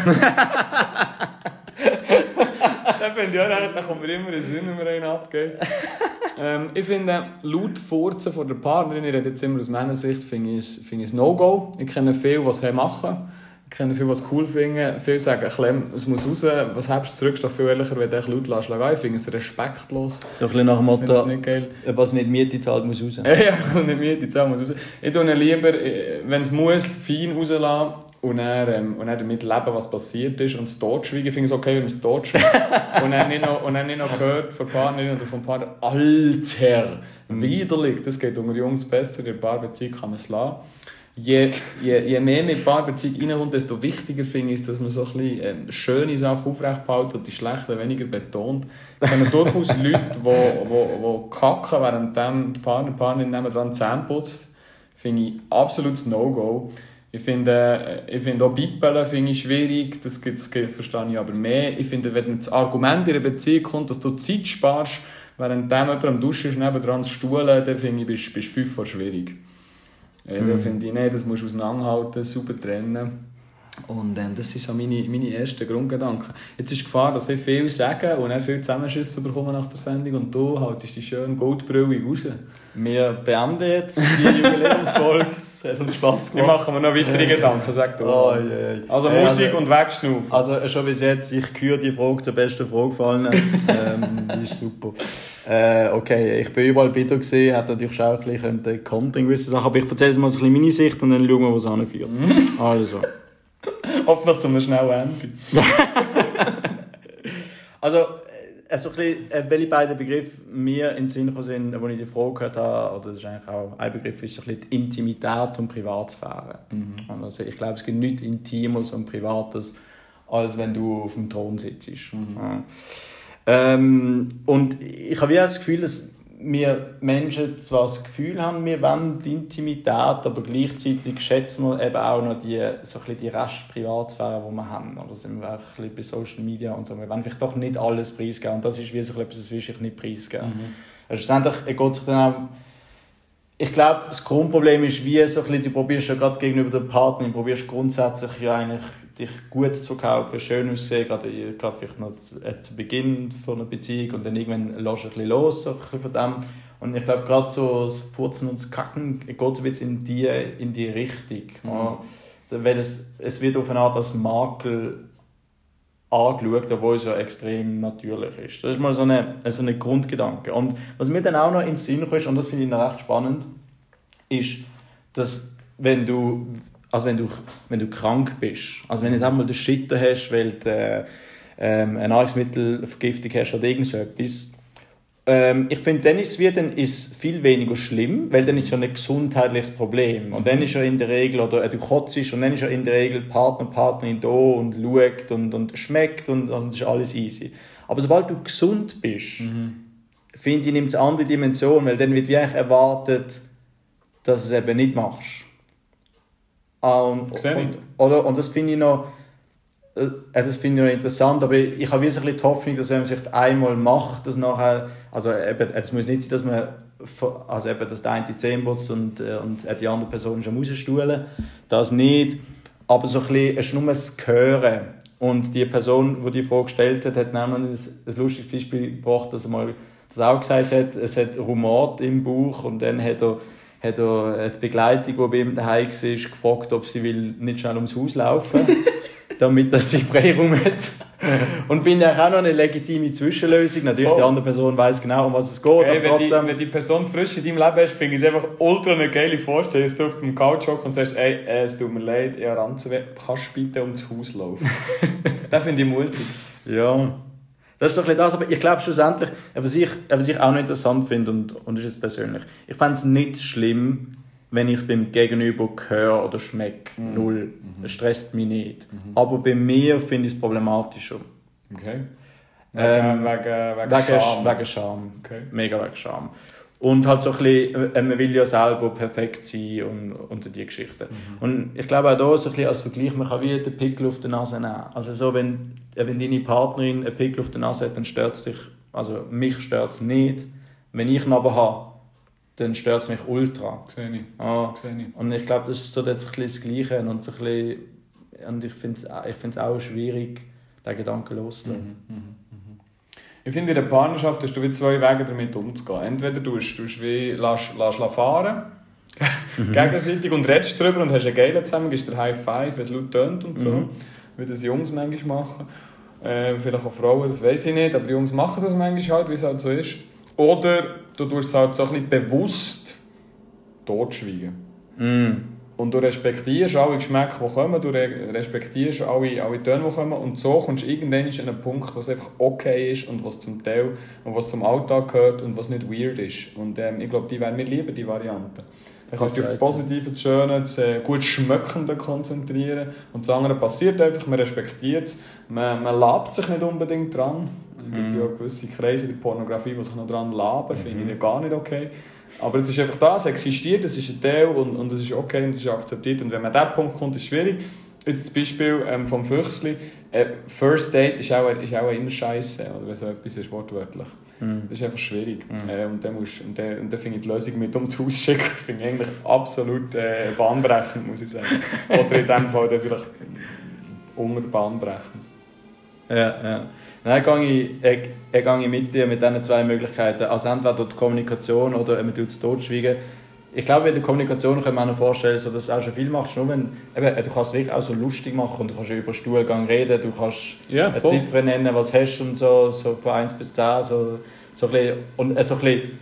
dann finde ich auch nicht, dann kommt mir immer ein Sinn, wenn man einen abgeht. ähm, ich finde, laut Furzen von der Partnerin, ich rede jetzt immer aus meiner Sicht, finde ich es find No-Go. Ich kenne viele, die es machen. Ich kenne viele, es cool finden. Viele sagen, Klemm, es muss raus. Was hast du zurück? Doch viel ehrlicher, wenn du laut lässt. Ich finde es respektlos. So ein bisschen nach dem Motto, nicht was nicht Miete zahlt, muss raus. ja, ja, nicht Miete zahlt, muss raus. Ich tue lieber, äh, wenn es muss, fein rauslassen und dann, ähm, und dann damit leben, was passiert ist und es totschweigen. Ich finde es okay, wenn man es totschweigt. und, dann nicht noch, und dann nicht noch gehört von Partnerin oder vom Partner, Alter, widerlich, das geht unter Jungs besser, in der Paarbeziehung kann man es lassen je, je, je mehr mit Paarbeziehung reinkommt, desto wichtiger finde ich es, dass man so ein bisschen ähm, schöne Sachen aufrecht behält und die schlechten weniger betont. Es sind durchaus Leute, die wo, wo, wo kacken, während die Partner, Partnerin nebenan Zähne putzt. Finde ich absolutes No-Go. Ich finde, äh, ich finde auch Bippeln finde ich schwierig, das, das verstehe ich aber mehr. Ich finde, wenn das Argument in einer Beziehung kommt, dass du Zeit sparst, während jemand am Duschen ist, nebendran zu stuhlen, dann finde ich, bist du fünf vor schwierig. Mhm. Da finde ich, nee, das musst du auseinanderhalten, super trennen. Und ähm, das sind so meine, meine ersten Grundgedanken. Jetzt ist die Gefahr, dass ich viel sage und dann viel Zusammenschüsse bekomme nach der Sendung und du haltest die schön Goldbrille raus. Wir beenden jetzt die Jubiläumsfolge. Es hat uns Spass gemacht. Wir machen mir noch weitere Gedanken, sag du. Oh, yeah. Also äh, Musik also, und Wegschnaufen. Also schon bis jetzt, ich küre die Frage zur besten Frage gefallen. ähm, ist super. Äh, okay, ich bin überall bitter gesehen, hätte natürlich auch ein bisschen Content gewisse Sachen, aber ich erzähle jetzt mal so ein bisschen meine Sicht und dann schauen wir, wo es anführt. also. Ob noch zu einem schnellen Ende. also, also ein bisschen, äh, welche beiden Begriffe mir in den Sinn gekommen sind, als ich die Frage gehört habe, oder das ist eigentlich auch ein Begriff, ist ein bisschen die Intimität und Privatsphäre. Mhm. Also ich glaube, es gibt nichts Intimes und Privates, als wenn du auf dem Thron sitzt. Mhm. Ja. Ähm, und ich habe ja das Gefühl, dass wir Menschen zwar das Gefühl haben, wir wollen die Intimität, aber gleichzeitig schätzen wir eben auch noch die, so ein die Rest Privatsphäre, die wir haben. Oder sind wir auch ein bei Social Media und so. Wir wollen vielleicht doch nicht alles preisgeben. Und das ist wie so etwas, das will ich nicht preisgeben. Mhm. Also schlussendlich geht sich dann auch ich glaube, das Grundproblem ist, wie so ein bisschen, du probierst ja gerade gegenüber der Partnerin, probierst grundsätzlich ja eigentlich dich gut zu verkaufen, schön aussehen, gerade, gerade vielleicht noch zu, äh, zu Beginn von einer Beziehung und dann irgendwann lässt du ein bisschen los so ein von dem. Und ich glaube, gerade so das Furzen und das Kacken geht so ein bisschen in die, in die Richtung. Mhm. Weil es, es wird auf eine Art als Makel angeschaut, obwohl es ja extrem natürlich ist. Das ist mal so ein so eine Grundgedanke. Und was mir dann auch noch ins Sinn kommt, und das finde ich noch recht spannend, ist, dass wenn du, also wenn du, wenn du krank bist, also wenn du jetzt einmal den Schitter hast, weil du äh, ähm, eine Nahrungsmittelvergiftung hast oder irgend so etwas, ähm, ich finde, dann ist es dann ist viel weniger schlimm, weil dann ist ja ein gesundheitliches Problem. Und dann ist ja in der Regel, oder äh, du kotzt und dann ist ja in der Regel Partner, Partnerin da und schaut und, und schmeckt und, und ist alles easy. Aber sobald du gesund bist, mhm. finde ich, nimmt es eine andere Dimension, weil dann wird wie eigentlich erwartet, dass du es eben nicht machst. Und, und, oder, und das finde ich noch äh, das finde ich noch interessant, aber ich habe wirklich die Hoffnung, dass wenn man sich einmal macht, dass nachher, also eben, es muss nicht sein, dass man also eben, dass der eine die Zähne putzt und, äh, und die andere Person am Rausstuhlen, das nicht, aber so ein bisschen, es ist nur das Hören. Und die Person, die die Frage gestellt hat, hat nämlich ein, ein lustiges Beispiel gebracht, dass er mal das auch gesagt hat, es hat Rumat im Bauch und dann hat er hat er die Begleitung, die bei ihm daheim war, gefragt, ob sie will nicht schnell ums Haus laufen damit er sich Freiraum hat. Und bin ja auch noch eine legitime Zwischenlösung. Natürlich, Voll. die andere Person weiß genau, um was es geht. Hey, wenn, trotzdem... die, wenn die Person frisch in deinem Leben ist, finde ich es einfach ultra eine geile Vorstellung, dass du auf dem Couch hockst und sagst, ey, äh, es tut mir leid, ich Ranzen, kannst du bitte ums Haus laufen? das finde ich mutig. Ja. Das ist doch das, aber ich glaube schlussendlich, was ich, was ich auch noch interessant finde, und, und das ist jetzt persönlich, ich fände es nicht schlimm, wenn ich es beim Gegenüber höre oder schmecke. Mhm. Null. Mhm. Es stresst mich nicht. Mhm. Aber bei mir finde ich es problematischer. Okay. Ähm, wegen, wegen, wegen, Scham. Wegen Scham. Okay. Mega wegen Scham. Und halt so ein bisschen, äh, man will ja selber perfekt sein und, und die Geschichten. Mhm. Und ich glaube auch da so ein bisschen als Vergleich, man kann wie den Pickel auf der Nase nehmen. Also so, wenn, wenn deine Partnerin einen Pickel auf der Nase hat, dann stört es dich, also mich stört es nicht. Wenn ich ihn aber habe, dann stört es mich ultra. Sehe ich. Ah. ich. Und ich glaube, das ist so das, das Gleiche. Und, so bisschen, und ich finde es ich find's auch schwierig, diesen Gedanken loszulassen. Mhm, mhm. Ich finde, in der Partnerschaft hast du wie zwei Wege damit umzugehen. Entweder du tust wie, lässt, lässt fahren, mhm. gegenseitig, und redest darüber und hast einen geilen zusammen, gibst dir High Five, wenn es laut tönt und so. Mhm. Wie das Jungs manchmal machen. Äh, vielleicht auch Frauen, das weiß ich nicht, aber Jungs machen das manchmal halt, wie es halt so ist. Oder du tust es halt so ein bisschen bewusst totschweigen. Mm. Und du respektierst alle Geschmäcker, die kommen, du respektierst alle, alle Töne, die kommen und so kommst du irgendwann an einen Punkt, was einfach okay ist und was zum Teil und was zum Alltag gehört und was nicht weird ist. Und ähm, ich glaube, die wären mir lieber, die Variante. Dann kannst du dich auf das Positive, das Schöne, das äh, gut Schmöckende konzentrieren und das andere passiert einfach, man respektiert es, man, man labt sich nicht unbedingt dran, es gibt ja gewisse Kreise in Pornografie, die sich noch daran laben, mhm. finde ich gar nicht okay. Aber es ist einfach da, es existiert, es ist ein Teil und, und es ist okay und es ist akzeptiert. Und wenn man an diesen Punkt kommt, ist es schwierig. Jetzt das Beispiel ähm, vom Füchsli. Äh, First Date ist auch, ist auch immer scheiße, oder wenn so etwas ist, wortwörtlich. Mm. Das ist einfach schwierig. Mm. Äh, und dann, musst, und dann, und dann finde ich die Lösung mit ums Haus schicken, finde ich eigentlich absolut äh, bahnbrechend, muss ich sagen. oder in dem Fall dann vielleicht unter bahnbrechend. Ja, ja. Dann gehe ich, ich, ich gehe mit dir mit diesen zwei Möglichkeiten. Also entweder die Kommunikation oder man tut es totschweigen. Ich glaube, in der Kommunikation kann man sich vorstellen, so, dass du auch schon viel machst. Nur wenn, eben, du kannst es wirklich auch so lustig machen und du kannst über Stuhlgang reden, du kannst ja, eine Ziffer nennen, was hast und so, so von 1 bis 10. So, so ein bisschen, und so ein bisschen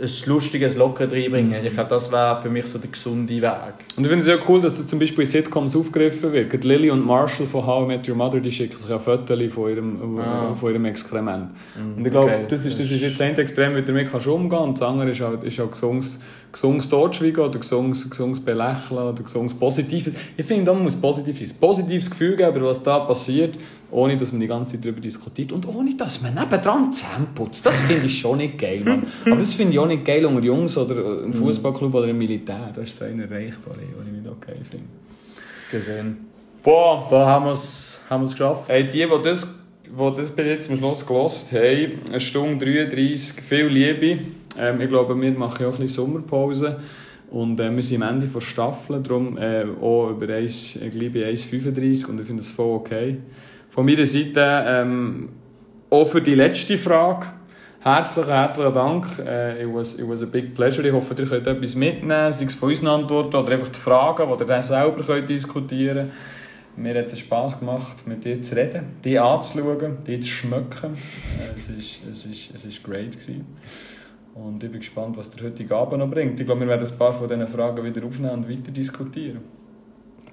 ein lustiges Locker reinbringen. Ich glaube, das wäre für mich so der gesunde Weg. Und ich finde es sehr cool, dass das zum Beispiel in Sitcoms aufgegriffen wird. Lily und Marshall von How I Met Your Mother, die schicken sich ein Foto von ihrem, ah. von ihrem Exkrement. Mm, und ich glaube, okay. das, ist, das ist jetzt ein Extrem, wie du damit kannst umgehen kannst. Das andere ist halt, ist halt gesundes, gesundes Totschweigen oder gesundes, gesundes Belächeln oder gesundes Positives. Ich finde, da muss positiv sein. Positives Gefühl geben, was da passiert ohne dass man die ganze Zeit darüber diskutiert und ohne dass man nebendran Zähne putzt. Das finde ich schon nicht geil, Mann. Aber das finde ich auch nicht geil unter Jungs oder im Fußballclub oder im Militär. Das ist so eine erreichbar, was ich nicht okay finde. Gesehen. Boah, Boah haben wir es haben geschafft. Hey, die, die das, die das bis jetzt am Schluss gelost haben, eine Stunde 33, viel Liebe. Ähm, ich glaube, wir machen ja auch ein bisschen Sommerpause. Und äh, wir sind am Ende der Staffel, darum äh, auch über 1,35 und ich finde das voll okay. Von meiner Seite ähm, auch für die letzte Frage. Herzlichen, herzlichen Dank. Äh, it, was, it was a big pleasure. Ich hoffe, ihr könnt etwas mitnehmen, sei es von unseren Antworten oder einfach die Fragen, die ihr dann selber könnt diskutieren könnt. Mir hat es Spass gemacht, mit dir zu reden, dich anzuschauen, dich zu schmecken. Äh, es war ist, es ist, es ist great. Gewesen. Und ich bin gespannt, was der heutige Abend noch bringt. Ich glaube, wir werden ein paar von diesen Fragen wieder aufnehmen und weiter diskutieren.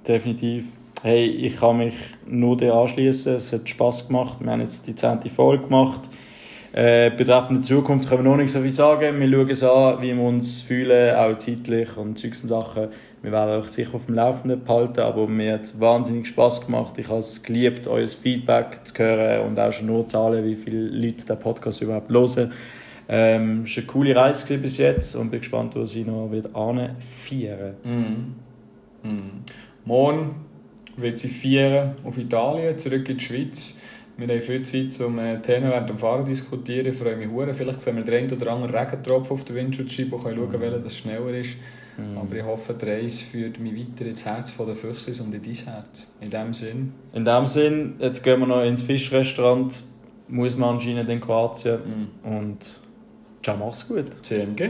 Definitiv. Hey, ich kann mich nur dir anschließen. Es hat Spass gemacht. Wir haben jetzt die zehnte Folge gemacht. Äh, betreffend die Zukunft können wir noch nicht so viel sagen. Wir schauen es an, wie wir uns fühlen, auch zeitlich und solche Sachen. Wir werden euch sicher auf dem Laufenden behalten, aber mir hat es wahnsinnig Spass gemacht. Ich habe es geliebt, euer Feedback zu hören und auch schon nur zahlen, wie viele Leute den Podcast überhaupt hören. Ähm, es war eine coole Reise bis jetzt und bin gespannt, wo sie noch wird feiern. Mm. Mm. Morgen wird sie feiern auf Italien, zurück in die Schweiz. Wir haben viel Zeit, um äh, Themen während dem Fahren zu diskutieren. Ich freue mich sehr. Vielleicht sehen wir den einen oder anderen Regentropfen auf der Windschutzscheibe und können schauen, mm. welcher das schneller ist. Mm. Aber ich hoffe, die Reise führt mich weiter ins Herz von der Füchse und in dein Herz. In dem Sinn. In dem Sinn, jetzt gehen wir noch ins Fischrestaurant. Muss man anscheinend in Kroatien. Mm. Und ciao, mach's gut. CMG.